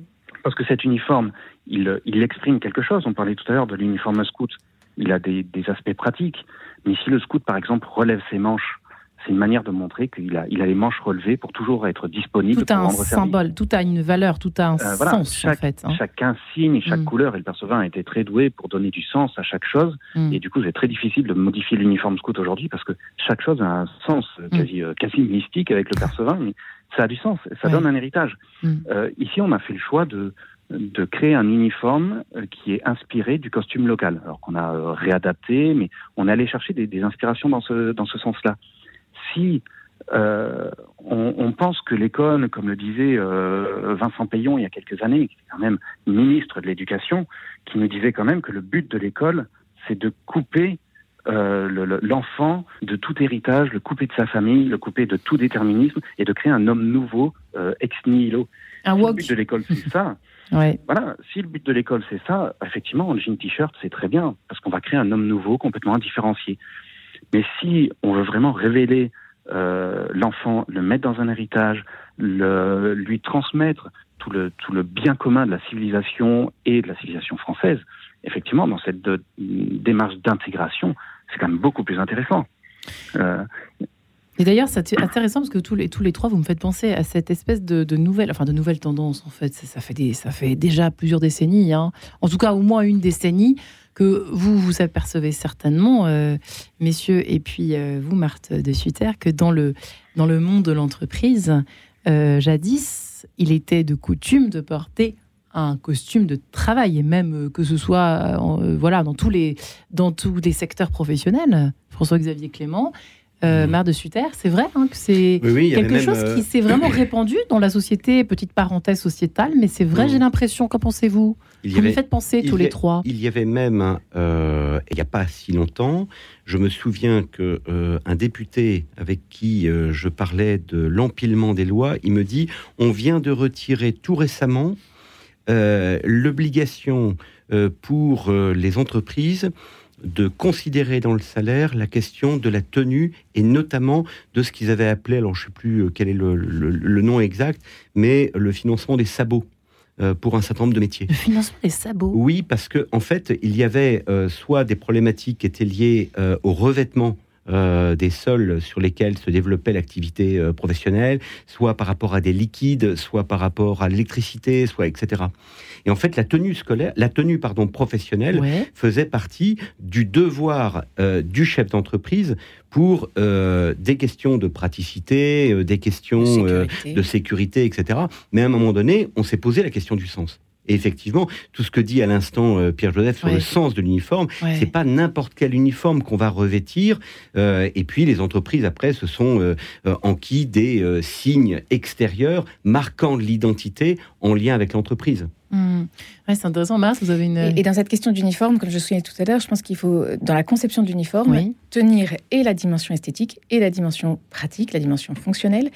Parce que cet uniforme, il, il exprime quelque chose. On parlait tout à l'heure de l'uniforme scout. Il a des, des, aspects pratiques. Mais si le scout, par exemple, relève ses manches c'est une manière de montrer qu'il a, il a les manches relevées pour toujours être disponible. Tout a un symbole, tout a une valeur, tout a un euh, sens chaque, en fait. Hein. Chaque insigne, chaque mm. couleur, et le Perceval a été très doué pour donner du sens à chaque chose. Mm. Et du coup, c'est très difficile de modifier l'uniforme scout aujourd'hui parce que chaque chose a un sens euh, mm. quasi, euh, quasi mystique avec le Perceval, mais ça a du sens, ça donne un héritage. Euh, ici, on a fait le choix de, de créer un uniforme qui est inspiré du costume local, alors qu'on a réadapté, mais on est allé chercher des, des inspirations dans ce, dans ce sens-là. Si euh, on, on, pense que l'école, comme le disait euh, Vincent Payon il y a quelques années, qui est quand même ministre de l'Éducation, qui nous disait quand même que le but de l'école, c'est de couper euh, l'enfant de tout héritage, le couper de sa famille, le couper de tout déterminisme et de créer un homme nouveau ex nihilo. Un si le but de l'école, c'est ça. ouais. Voilà, si le but de l'école, c'est ça, effectivement, le jean t-shirt, c'est très bien, parce qu'on va créer un homme nouveau, complètement indifférencié. Mais si on veut vraiment révéler euh, l'enfant, le mettre dans un héritage, lui transmettre tout le, tout le bien commun de la civilisation et de la civilisation française, effectivement, dans cette de, démarche d'intégration, c'est quand même beaucoup plus intéressant. Euh, et d'ailleurs, c'est intéressant parce que tous les, tous les trois, vous me faites penser à cette espèce de, nouvelle, enfin de nouvelle tendance en fait. Ça, fait, ça fait déjà plusieurs décennies, hein. en tout cas au moins une décennie, que vous vous apercevez certainement, euh, messieurs, et puis euh, vous, Marthe de Sutter, que dans le, dans le monde de l'entreprise, euh, jadis, il était de coutume de porter un costume de travail, et même que ce soit voilà, dans, tous les, dans tous les secteurs professionnels. François-Xavier Clément, euh, mmh. de Sutter, c'est vrai hein, que c'est quelque chose qui s'est vraiment répandu dans la société, petite parenthèse sociétale, mais c'est vrai, mmh. j'ai l'impression. Qu'en pensez-vous? Vous me faites penser tous les trois. Il y avait même, euh, il n'y a pas si longtemps, je me souviens que euh, un député avec qui euh, je parlais de l'empilement des lois, il me dit on vient de retirer tout récemment l'obligation pour les entreprises de considérer dans le salaire la question de la tenue et notamment de ce qu'ils avaient appelé, alors je ne sais plus euh, quel est le, nom exact, mais le financement des sabots euh, pour un certain nombre de métiers. Le financement des sabots Oui, parce qu'en en fait, il y avait euh, soit des problématiques qui étaient liées au revêtement des sols sur lesquels se développait l'activité professionnelle, soit par rapport à des liquides, soit par rapport à l'électricité, soit etc. Et en fait, la tenue scolaire, la tenue pardon professionnelle faisait partie du devoir euh, du chef d'entreprise pour euh, des questions de praticité, euh, des questions de sécurité. etc. Mais à un moment donné, on s'est posé la question du sens. Et effectivement, tout ce que dit à l'instant Pierre-Joseph sur le sens de l'uniforme, c'est pas n'importe quel uniforme qu'on va revêtir. et puis les entreprises après se sont enquis des signes extérieurs marquant l'identité en lien avec l'entreprise. Hmm. c'est intéressant. Mars, vous avez une. Et, dans cette question d'uniforme, comme je soulignais tout à l'heure, je pense qu'il faut, dans la conception d'uniforme, tenir et la dimension esthétique et la dimension pratique, la dimension fonctionnelle.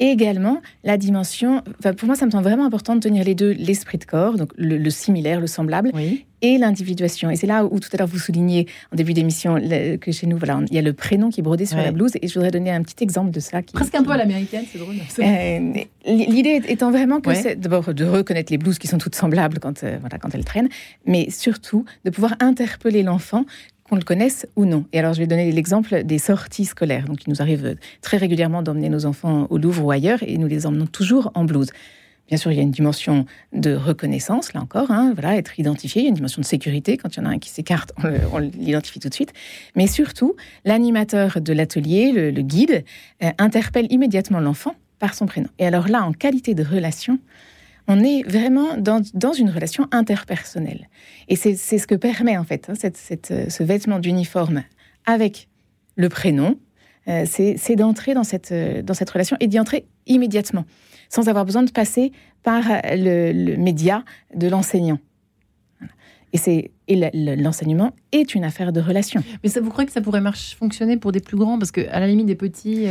Et également la dimension, pour moi ça me semble vraiment important de tenir les deux, l'esprit de corps, donc le, similaire, le semblable, et l'individuation. Et c'est là où tout à l'heure vous soulignez en début d'émission que chez nous, voilà, il y a le prénom qui est brodé sur la blouse, et je voudrais donner un petit exemple de ça. Qui, Presque un peu à l'américaine, c'est drôle. Euh, l'idée étant vraiment que c'est d'abord de reconnaître les blouses qui sont toutes semblables quand, euh, voilà, quand elles traînent, mais surtout de pouvoir interpeller l'enfant qu'on le connaisse ou non. Et alors, je vais donner l'exemple des sorties scolaires. Donc, il nous arrive très régulièrement d'emmener nos enfants au Louvre ou ailleurs, et nous les emmenons toujours en blouse. Bien sûr, il y a une dimension de reconnaissance, là encore, hein, voilà, être identifié. Il y a une dimension de sécurité. Quand il y en a un qui s'écarte, on l'identifie tout de suite. Mais surtout, l'animateur de l'atelier, le, guide, euh, interpelle immédiatement l'enfant par son prénom. Et alors là, en qualité de relation, on est vraiment dans, une relation interpersonnelle. Et c'est ce que permet en fait hein, cette, ce vêtement d'uniforme avec le prénom, c'est d'entrer dans cette, dans cette relation et d'y entrer immédiatement, sans avoir besoin de passer par le, média de l'enseignant. Et, c'est, l'enseignement est une affaire de relation. Mais ça, vous croyez que ça pourrait marcher, fonctionner pour des plus grands? Parce qu'à la limite, des petits.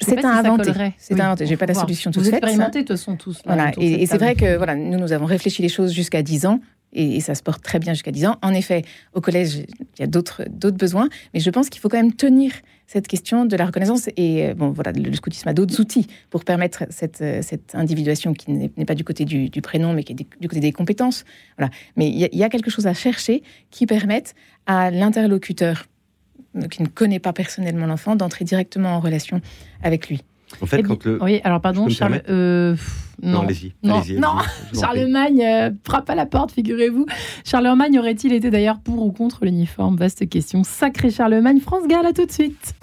C'est un inventé. C'est un J'ai pas la solution tout de suite. Vous expérimentez de toute façon tous. voilà. Et, c'est vrai que voilà, nous nous avons réfléchi les choses jusqu'à 10 ans et, ça se porte très bien jusqu'à 10 ans. En effet, au collège, il y a d'autres besoins, mais je pense qu'il faut quand même tenir cette question de la reconnaissance. Et euh, bon, voilà, le scoutisme a d'autres outils pour permettre cette, euh, cette individuation qui n'est pas du côté du, prénom, mais qui est du côté des compétences. Voilà. Mais il y, a quelque chose à chercher qui permette à l'interlocuteur qui ne connaît pas personnellement l'enfant d'entrer directement en relation avec lui. En fait, quand le... Oui, alors pardon, Charles. Euh, non, allez-y. Non, non. Charlemagne euh, frappe à la porte, figurez-vous. Charlemagne aurait-il été d'ailleurs pour ou contre l'uniforme? Vaste question. Sacré Charlemagne, France Gall, à tout de suite.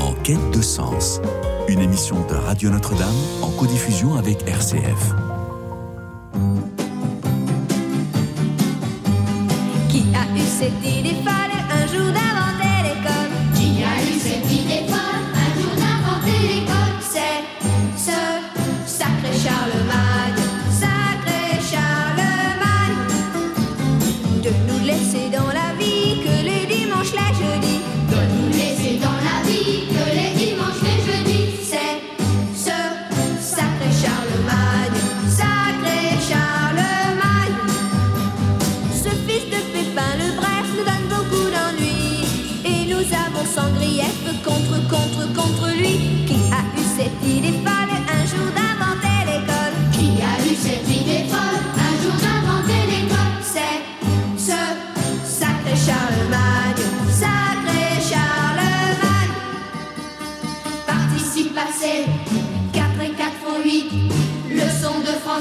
En quête de sens, une émission de Radio Notre-Dame en codiffusion avec RCF. Qui a eu cette idée? Folle un jour Charlemagne,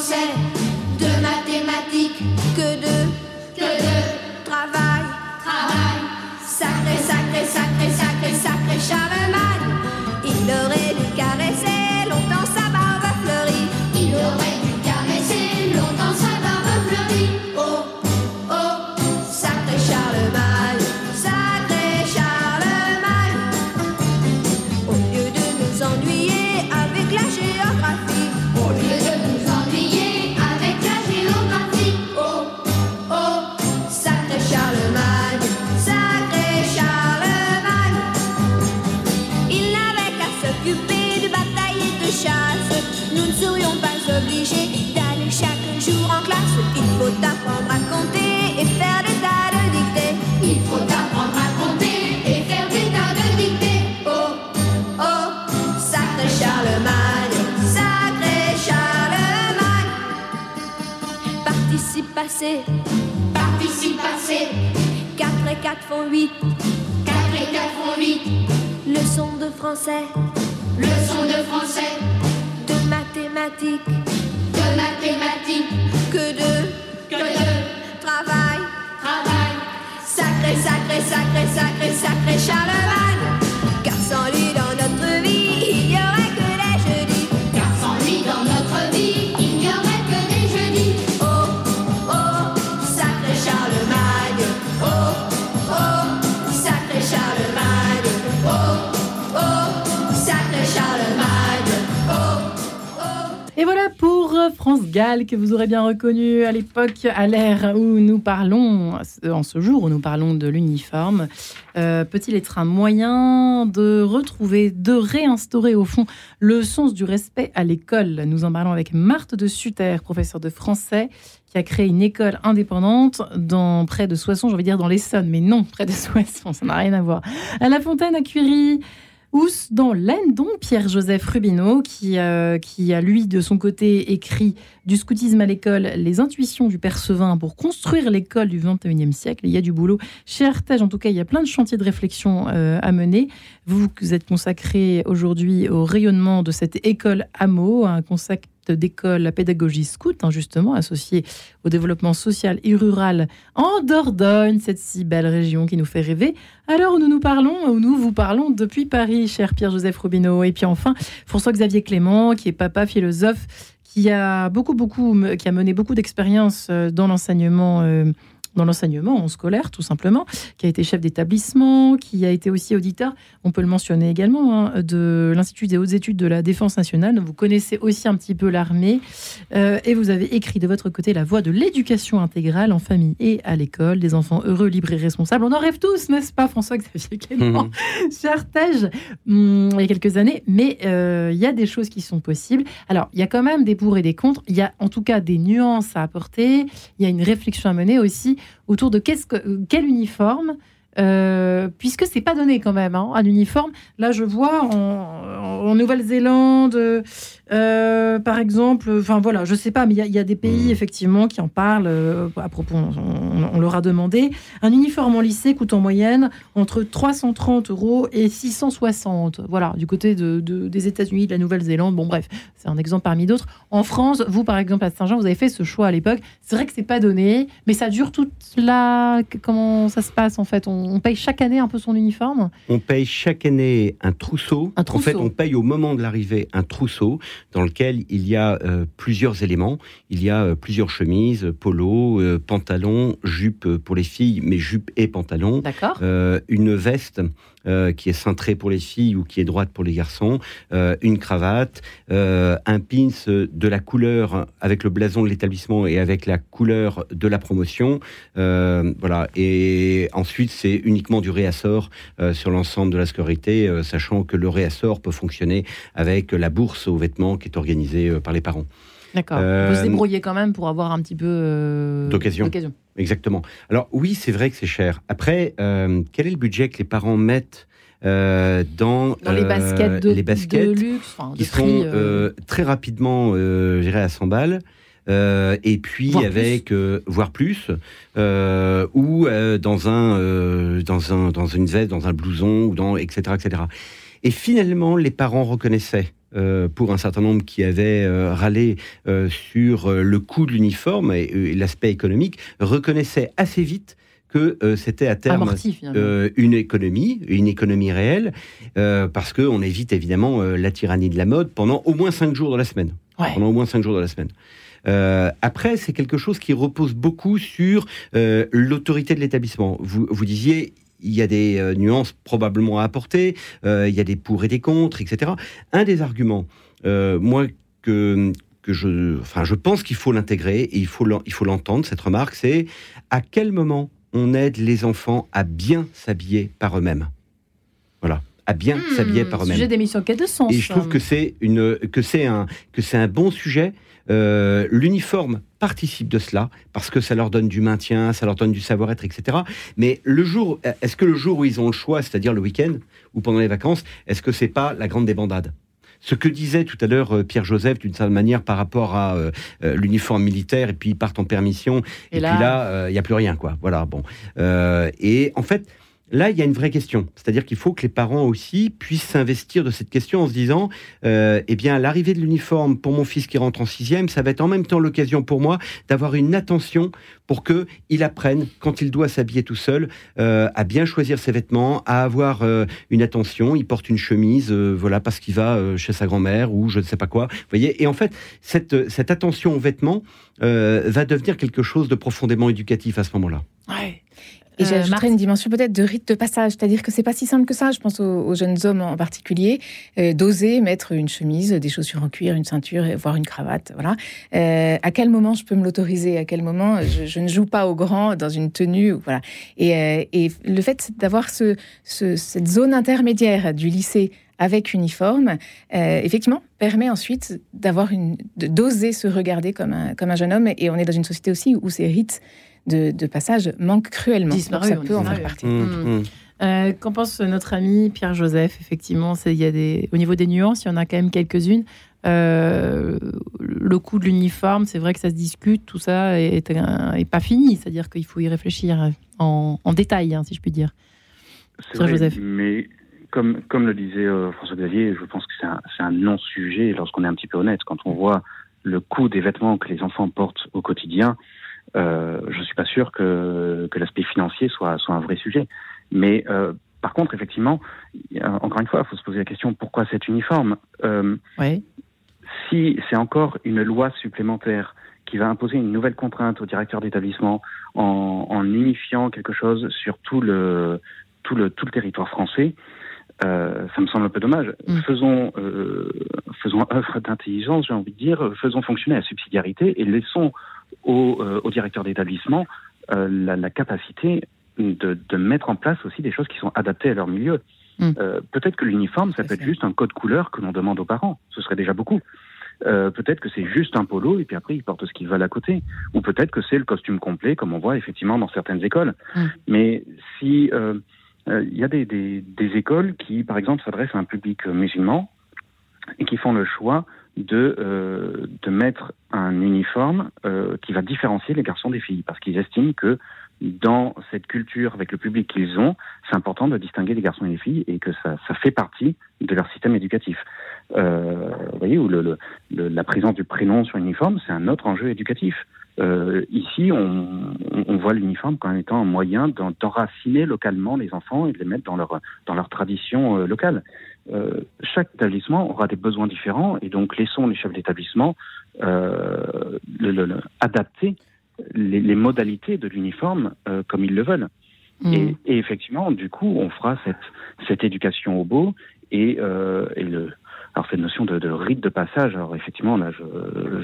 de Pour France Gall, que vous aurez bien reconnu à l'époque, à l'ère où nous parlons, en ce jour où nous parlons de l'uniforme. Euh, Peut-il être un moyen de retrouver, de réinstaurer au fond le sens du respect à l'école? Nous en parlons avec Marthe de Sutter, professeure de français, qui a créé une école indépendante dans près de Soissons, j'ai envie dire dans l'Essonne, mais non, près de Soissons, ça n'a rien à voir. À La Fontaine, à Curie, dans l'Aisne, donc Pierre-Joseph Rubineau, qui, euh, qui a lui de son côté écrit du scoutisme à l'école, les intuitions du Percevin pour construire l'école du 21e siècle. Il y a du boulot. Chez Artege, en tout cas, il y a plein de chantiers de réflexion euh, à mener. Vous, vous êtes consacré aujourd'hui au rayonnement de cette école AMO, un d'école, la pédagogie scout, hein, justement, associée au développement social et rural en Dordogne, cette si belle région qui nous fait rêver. Alors, nous nous parlons, ou nous vous parlons depuis Paris, cher Pierre-Joseph Robineau. Et puis enfin, François-Xavier Clément, qui est papa philosophe, qui a beaucoup, beaucoup, qui a mené beaucoup d'expériences euh, dans l'enseignement. Dans l'enseignement scolaire, tout simplement, qui a été chef d'établissement, qui a été aussi auditeur, on peut le mentionner également, hein, de l'Institut des hautes études de la défense nationale. Vous connaissez aussi un petit peu l'armée euh, et vous avez écrit de votre côté la voie de l'éducation intégrale en famille et à l'école, des enfants heureux, libres et responsables. On en rêve tous, n'est-ce pas, François-Xavier Clément mmh. il y a quelques années, mais euh, il y a des choses qui sont possibles. Alors, il y a quand même des pour et des contre. Il y a en tout cas des nuances à apporter. Il y a une réflexion à mener aussi autour de qu'est-ce que, quel uniforme euh, puisque c'est pas donné quand même hein, un uniforme. Là, je vois en, Nouvelle-Zélande, euh, par exemple, enfin voilà, je sais pas, mais il y, a des pays mmh. effectivement qui en parlent. Euh, à propos, on, leur a demandé. Un uniforme en lycée coûte en moyenne entre 330 euros et 660. Voilà, du côté de, des États-Unis, de la Nouvelle-Zélande. Bon, bref, c'est un exemple parmi d'autres. En France, vous, par exemple, à Saint-Jean, vous avez fait ce choix à l'époque. C'est vrai que c'est pas donné, mais ça dure toute la. Comment ça se passe en fait? On, on, paye chaque année un peu son uniforme? On paye chaque année un trousseau. Un trousseau. En fait, on paye au moment de l'arrivée un trousseau dans lequel il y a euh, plusieurs éléments. Il y a euh, plusieurs chemises, polo, euh, pantalon, jupe pour les filles, mais jupe et pantalon. D'accord. une veste euh, qui est cintrée pour les filles ou qui est droite pour les garçons, euh, une cravate, euh, un pins de la couleur avec le blason de l'établissement et avec la couleur de la promotion. voilà. Et ensuite, c'est uniquement du réassort sur l'ensemble de la scolarité, sachant que le réassort peut fonctionner avec la bourse aux vêtements qui est organisée par les parents. D'accord. Vous se débrouillez quand même pour avoir un petit peu d'occasion. Exactement. Alors oui, c'est vrai que c'est cher. Après, euh, quel est le budget que les parents mettent euh, dans, les baskets de, les baskets luxe, qui sont euh, très rapidement gérées à 100 balles et puis avec voire plus ou dans un dans un dans une veste, dans un blouson ou dans etc etc. Et finalement, les parents reconnaissaient euh, pour un certain nombre qui avaient euh, râlé euh, sur le coût de l'uniforme et, l'aspect économique, reconnaissaient assez vite que c'était à terme une économie, une économie réelle, parce qu'on évite évidemment la tyrannie de la mode pendant au moins cinq jours de la semaine. Pendant au moins cinq jours de la semaine. après, c'est quelque chose qui repose beaucoup sur l'autorité de l'établissement. Vous, vous disiez, il y a des euh, nuances probablement à apporter, euh, il y a des pour et des contre, etc. Un des arguments, euh, moi, que, que je, enfin, je pense qu'il faut l'intégrer et il faut l'entendre, cette remarque, c'est à quel moment on aide les enfants à bien s'habiller par eux-mêmes. Voilà à bien hmm, s'habiller par eux-mêmes. Sujet d'émission qui a de sens. Et je trouve que c'est une que c'est un que c'est un bon sujet euh, l'uniforme participe de cela parce que ça leur donne du maintien, ça leur donne du savoir-être, etc. Mais le jour, est-ce que le jour où ils ont le choix, c'est-à-dire le week-end ou pendant les vacances, est-ce que c'est pas la grande débandade? Ce que disait tout à l'heure euh, Pierre Joseph d'une certaine manière par rapport à euh, l'uniforme militaire et puis ils partent en permission. Et, puis là il n'y a plus rien quoi. Voilà bon. Et en fait Là, il y a une vraie question. C'est-à-dire qu'il faut que les parents aussi puissent s'investir de cette question en se disant, euh, eh bien, l'arrivée de l'uniforme pour mon fils qui rentre en sixième, ça va être en même temps l'occasion pour moi d'avoir une attention pour que il apprenne, quand il doit s'habiller tout seul, euh, à bien choisir ses vêtements, à avoir euh, une attention. Il porte une chemise, voilà, parce qu'il va chez sa grand-mère ou je ne sais pas quoi. Vous voyez? Et en fait, cette, cette attention aux vêtements va devenir quelque chose de profondément éducatif à ce moment-là. Ouais. Et euh, j'ajouterais une dimension peut-être de rite de passage, c'est-à-dire que c'est pas si simple que ça. Je pense aux, jeunes hommes en particulier, euh, d'oser mettre une chemise, des chaussures en cuir, une ceinture, voire une cravate. Voilà. Euh, à quel moment je peux me l'autoriser? À quel moment je, ne joue pas au grand dans une tenue Voilà. Et, et le fait d'avoir ce, ce, cette zone intermédiaire du lycée avec uniforme, effectivement, permet ensuite d'avoir une, d'oser se regarder comme un, comme un jeune homme. Et on est dans une société aussi où ces rites de, passage manque cruellement. Disparu, ça peut en faire partie. Mmh, mmh. Euh, qu'en pense notre ami Pierre Joseph Effectivement, il y a des, au niveau des nuances, il y en a quand même quelques-unes. Euh, le coût de l'uniforme, c'est vrai que ça se discute, tout ça est, pas fini, c'est-à-dire qu'il faut y réfléchir en, détail, hein, si je puis dire. Pierre Joseph. Mais comme, comme le disait euh, François-Xavier, je pense que c'est un, un non-sujet lorsqu'on est un petit peu honnête. Quand on voit le coût des vêtements que les enfants portent au quotidien, euh, je suis pas sûr que, que l'aspect financier soit, soit un vrai sujet. Mais euh, par contre, effectivement, encore une fois, il faut se poser la question pourquoi cet uniforme? Euh, Si c'est encore une loi supplémentaire qui va imposer une nouvelle contrainte au directeur d'établissement en, en, unifiant quelque chose sur tout le, tout le, tout le territoire français, euh, ça me semble un peu dommage. Mm. Faisons, euh, faisons œuvre d'intelligence, j'ai envie de dire, faisons fonctionner la subsidiarité et laissons au, euh, au directeur d'établissement euh, la, la, capacité de, de, mettre en place aussi des choses qui sont adaptées à leur milieu. Mm. Euh, peut-être que l'uniforme, ça peut être juste un code couleur que l'on demande aux parents. Ce serait déjà beaucoup. Euh, peut-être que c'est juste un polo et puis après ils portent ce qu'ils veulent à côté. Ou peut-être que c'est le costume complet, comme on voit effectivement dans certaines écoles. Mm. Mais si euh, euh, il y a des, des, des, écoles qui, par exemple, s'adressent à un public musulman et qui font le choix de, euh, de mettre un uniforme euh, qui va différencier les garçons des filles, parce qu'ils estiment que dans cette culture, avec le public qu'ils ont, c'est important de distinguer les garçons et les filles et que ça, ça fait partie de leur système éducatif. Euh, vous voyez, où le, le, la présence du prénom sur l'uniforme, c'est un autre enjeu éducatif. Euh, ici, on, on voit l'uniforme comme étant un moyen d'enraciner localement les enfants et de les mettre dans leur, dans leur tradition euh, locale. Euh, chaque établissement aura des besoins différents et donc laissons les chefs d'établissement euh, le, le, adapter les, les, modalités de l'uniforme euh, comme ils le veulent. Mmh. Et, et, effectivement, du coup, on fera cette, cette éducation au beau et, euh, et le, alors cette notion de, de, rite de passage, alors effectivement, là, je,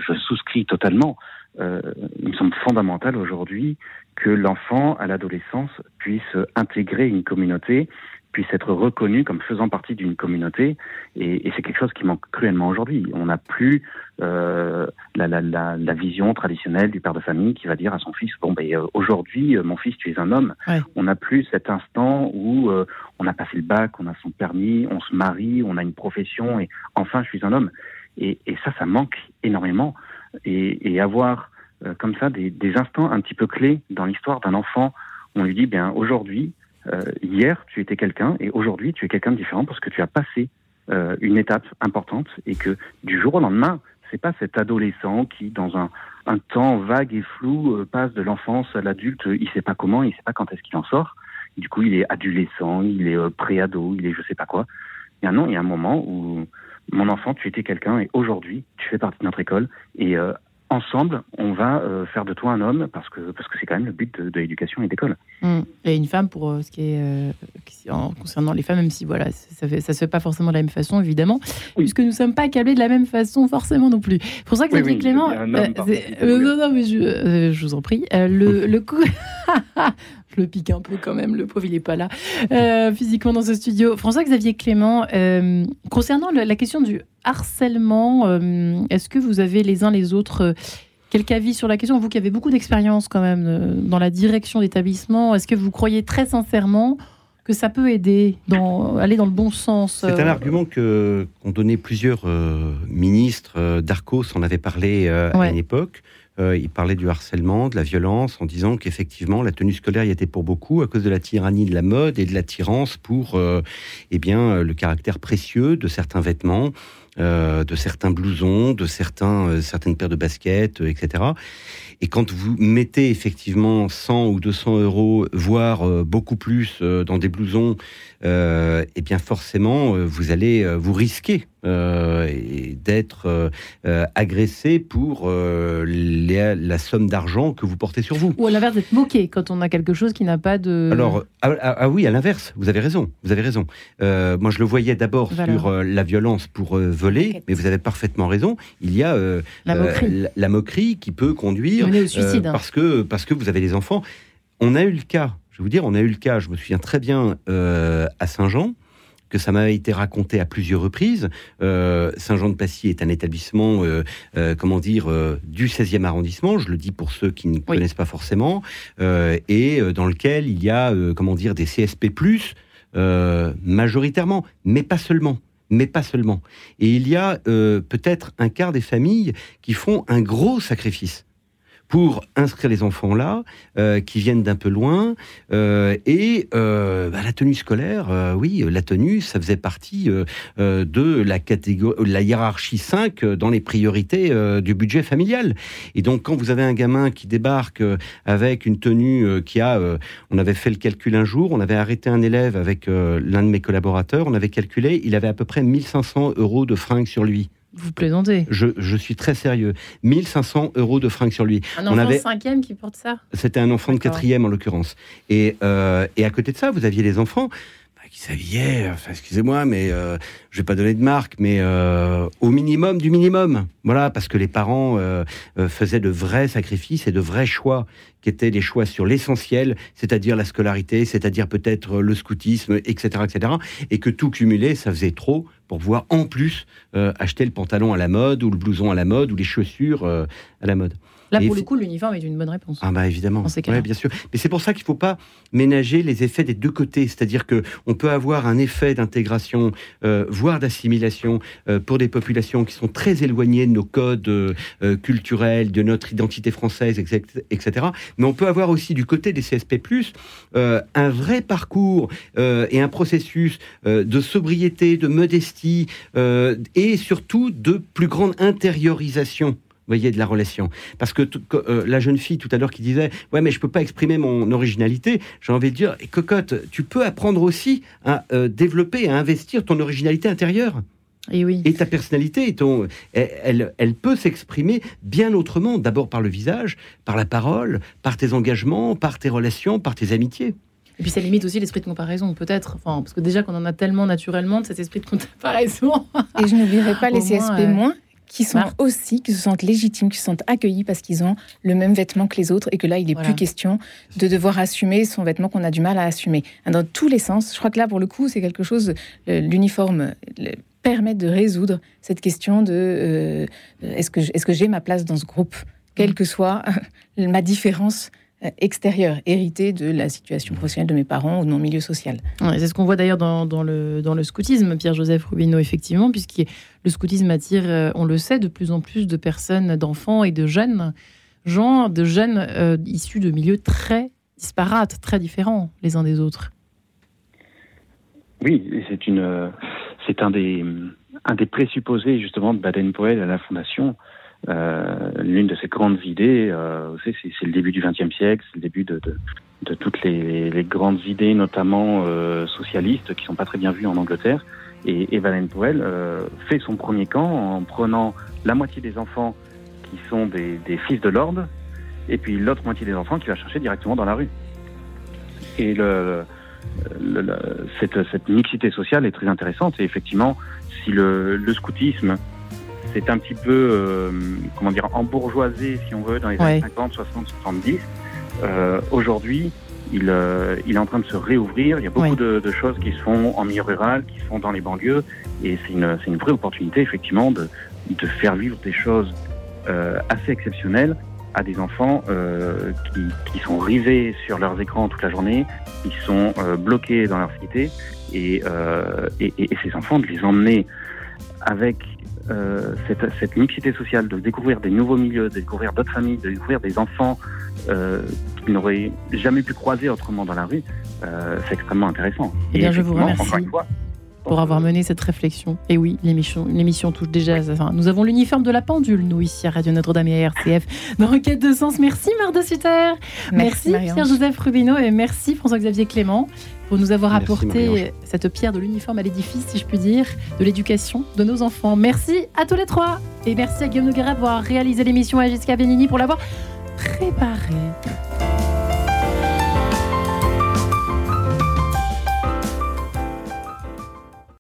je souscris totalement. Euh, il me semble fondamental aujourd'hui que l'enfant, à l'adolescence, puisse intégrer une communauté puisse être reconnu comme faisant partie d'une communauté. Et, et c'est quelque chose qui manque cruellement aujourd'hui. On n'a plus euh, la, la, la, la, vision traditionnelle du père de famille qui va dire à son fils bon ben euh, aujourd'hui euh, mon fils tu es un homme. Ouais. On n'a plus cet instant où euh, on a passé le bac, on a son permis, on se marie, on a une profession et enfin je suis un homme. Et, et ça ça manque énormément. Et, et avoir euh, comme ça des, des instants un petit peu clés dans l'histoire d'un enfant. On lui dit bien aujourd'hui hier tu étais quelqu'un et aujourd'hui tu es quelqu'un de différent parce que tu as passé euh, une étape importante et que du jour au lendemain, c'est pas cet adolescent qui, dans un, un temps vague et flou, euh, passe de l'enfance à l'adulte, il sait pas comment, il sait pas quand est-ce qu'il en sort. Du coup, il est adolescent, il est euh, pré-ado, il est je sais pas quoi. Non, il y a un moment où mon enfant, tu étais quelqu'un et aujourd'hui, tu fais partie de notre école et euh, ensemble, on va euh, faire de toi un homme parce que parce que c'est quand même le but de, de l'éducation et d'école. Mmh. Et une femme pour euh, ce qui est euh, en, concernant les femmes, même si voilà, ça fait, ça se fait pas forcément de la même façon évidemment, oui. puisque nous sommes pas câblés de la même façon forcément non plus. C'est pour ça que oui, oui, Clément, non non mais je, je, vous en prie, le, le coup. je le pique un peu quand même, le pauvre il est pas là euh, physiquement dans ce studio. François-Xavier Clément, euh, concernant le, la question du harcèlement, euh, est-ce que vous avez les uns les autres quelques avis sur la question? Vous qui avez beaucoup d'expérience quand même dans la direction d'établissement, est-ce que vous croyez très sincèrement que ça peut aider, dans, aller dans le bon sens C'est un argument que qu'ont donné plusieurs ministres. Darcos en avait parlé ouais. à une époque. Euh, il parlait du harcèlement, de la violence, en disant qu'effectivement la tenue scolaire y était pour beaucoup à cause de la tyrannie de la mode et de l'attirance pour euh, eh bien le caractère précieux de certains vêtements. Euh, de certains blousons, de certains, euh, certaines paires de baskets, euh, etc. Et quand vous mettez effectivement 100 ou 200 euros, voire euh, beaucoup plus, euh, dans des blousons, euh, eh bien forcément, vous allez vous risquer d'être agressé pour les, la somme d'argent que vous portez sur vous. Ou à l'inverse d'être moqué quand on a quelque chose qui n'a pas de. Alors ah, ah, ah, oui, à l'inverse, vous avez raison, vous avez raison. moi, je le voyais d'abord voilà. sur la violence pour voler, mais vous avez parfaitement raison. Il y a la moquerie. La, la, moquerie qui peut conduire suicide, euh, parce que parce que vous avez des enfants. On a eu le cas. Je vais vous dire, on a eu le cas. Je me souviens très bien euh, à Saint-Jean que ça m'a été raconté à plusieurs reprises. Euh, Saint-Jean-de-Passy est un établissement, euh, euh, comment dire, du 16e arrondissement, je le dis pour ceux qui ne oui. connaissent pas forcément, et dans lequel il y a, comment dire, des CSP+, majoritairement, mais pas seulement mais pas seulement. Et il y a peut-être un quart des familles qui font un gros sacrifice pour inscrire les enfants là, euh, qui viennent d'un peu loin. Euh, et euh, bah, la tenue scolaire, euh, oui, la tenue, ça faisait partie euh, euh, de la catégorie, la hiérarchie 5 dans les priorités du budget familial. Et donc, quand vous avez un gamin qui débarque avec une tenue qui a, on avait fait le calcul un jour, on avait arrêté un élève avec l'un de mes collaborateurs, on avait calculé, il avait à peu près 1500 euros de fringues sur lui Vous plaisantez je, je suis très sérieux. 1500 euros de fringues sur lui. Un enfant de cinquième qui porte ça C'était un enfant de quatrième en l'occurrence. Et, euh, et à côté de ça, vous aviez les enfants qui s'habillaient, enfin, excusez-moi, mais euh, je vais pas donner de marque, mais euh, au minimum du minimum. Voilà, parce que les parents euh, euh, faisaient de vrais sacrifices et de vrais choix, qui étaient des choix sur l'essentiel, c'est-à-dire la scolarité, c'est-à-dire peut-être le scoutisme, etc., etc. Et que tout cumulé, ça faisait trop pour pouvoir en plus euh, acheter le pantalon à la mode ou le blouson à la mode ou les chaussures euh, à la mode. Là, pour le coup, l'uniforme est une bonne réponse. Ah bah évidemment. Ouais, bien sûr. Mais c'est pour ça qu'il ne faut pas ménager les effets des deux côtés. C'est-à-dire que on peut avoir un effet d'intégration, euh, voire d'assimilation, euh, pour des populations qui sont très éloignées de nos codes euh, culturels, de notre identité française, etc.. Mais on peut avoir aussi du côté des CSP+, un vrai parcours et un processus de sobriété, de modestie et surtout de plus grande intériorisation voyez, de la relation. Parce que tout- que, euh, la jeune fille tout à l'heure qui disait Ouais, mais je peux pas exprimer mon originalité, j'ai envie de dire Et cocotte, tu peux apprendre aussi à euh, développer, à investir ton originalité intérieure. Et oui. Et ta personnalité, et ton, elle, elle, elle peut s'exprimer bien autrement, d'abord par le visage, par la parole, par tes engagements, par tes relations, par tes amitiés. Et puis ça limite aussi l'esprit de comparaison, peut-être. Enfin, parce que déjà qu'on en a tellement naturellement de cet esprit de comparaison. Et je n'oublierai pas les moins, CSP euh, moins qui sont bah. aussi, qui se sentent légitimes, qui se sentent accueillis parce qu'ils ont le même vêtement que les autres et que là, il n'est Voilà. plus question de devoir assumer son vêtement qu'on a du mal à assumer. Dans tous les sens, je crois que là, pour le coup, c'est quelque chose, l'uniforme permet de résoudre cette question de euh, est-ce que, j'ai ma place dans ce groupe, quelle que soit ma différence extérieure, héritée de la situation professionnelle de mes parents ou de mon milieu social. Ouais, c'est ce qu'on voit d'ailleurs dans, dans le, dans le scoutisme, Pierre-Joseph Rubino, effectivement, puisque le scoutisme attire, euh, on le sait, de plus en plus de personnes, d'enfants et de jeunes gens, de jeunes euh, issus de milieux très disparates, très différents les uns des autres. Oui, c'est une, euh, c'est un des, un des présupposés justement de Baden-Powell à la Fondation. Euh, L'une de ses grandes idées, euh, c'est c'est le début du XXe siècle, c'est le début de, de, de toutes les, les grandes idées, notamment euh, socialistes, qui sont pas très bien vues en Angleterre. Et, et Baden-Powell euh, fait son premier camp en prenant la moitié des enfants qui sont des, des fils de lord, et puis l'autre moitié des enfants qui va chercher directement dans la rue. Et le, le- le- cette, cette mixité sociale est très intéressante. Et effectivement, si le scoutisme s'est un petit peu, euh, comment dire, embourgeoisé, si on veut, dans les Ouais. années 50, 60, 70, euh, aujourd'hui, il, euh, il est en train de se réouvrir. Il y a beaucoup Ouais. de, de choses qui se font en milieu rural, qui se font dans les banlieues. Et c'est une, c'est une vraie opportunité, effectivement, de, de faire vivre des choses euh, assez exceptionnelles à des enfants qui, qui sont rivés sur leurs écrans toute la journée, qui sont bloqués dans leur cité, et, et, et- et ces enfants, de les emmener avec euh, cette, cette mixité sociale, de découvrir des nouveaux milieux, de découvrir d'autres familles, de découvrir des enfants euh, qu'ils n'auraient jamais pu croiser autrement dans la rue, euh, c'est extrêmement intéressant. Eh bien, je vous remercie. encore une fois, pour avoir mené cette réflexion. Et oui, l'émission, l'émission touche déjà. Enfin, nous avons l'uniforme de la pendule, nous, ici à Radio Notre-Dame et à RCF, dans Requête de Sens. Merci, Marde Sutter. Merci. Pierre-Joseph Rubino. Et merci, François-Xavier Clément, pour nous avoir Merci, apporté cette pierre de l'uniforme à l'édifice, si je puis dire, de l'éducation de nos enfants. Merci à tous les trois. Et merci à Guillaume Noguera pour avoir réalisé l'émission et à Jessica Benini pour l'avoir préparée.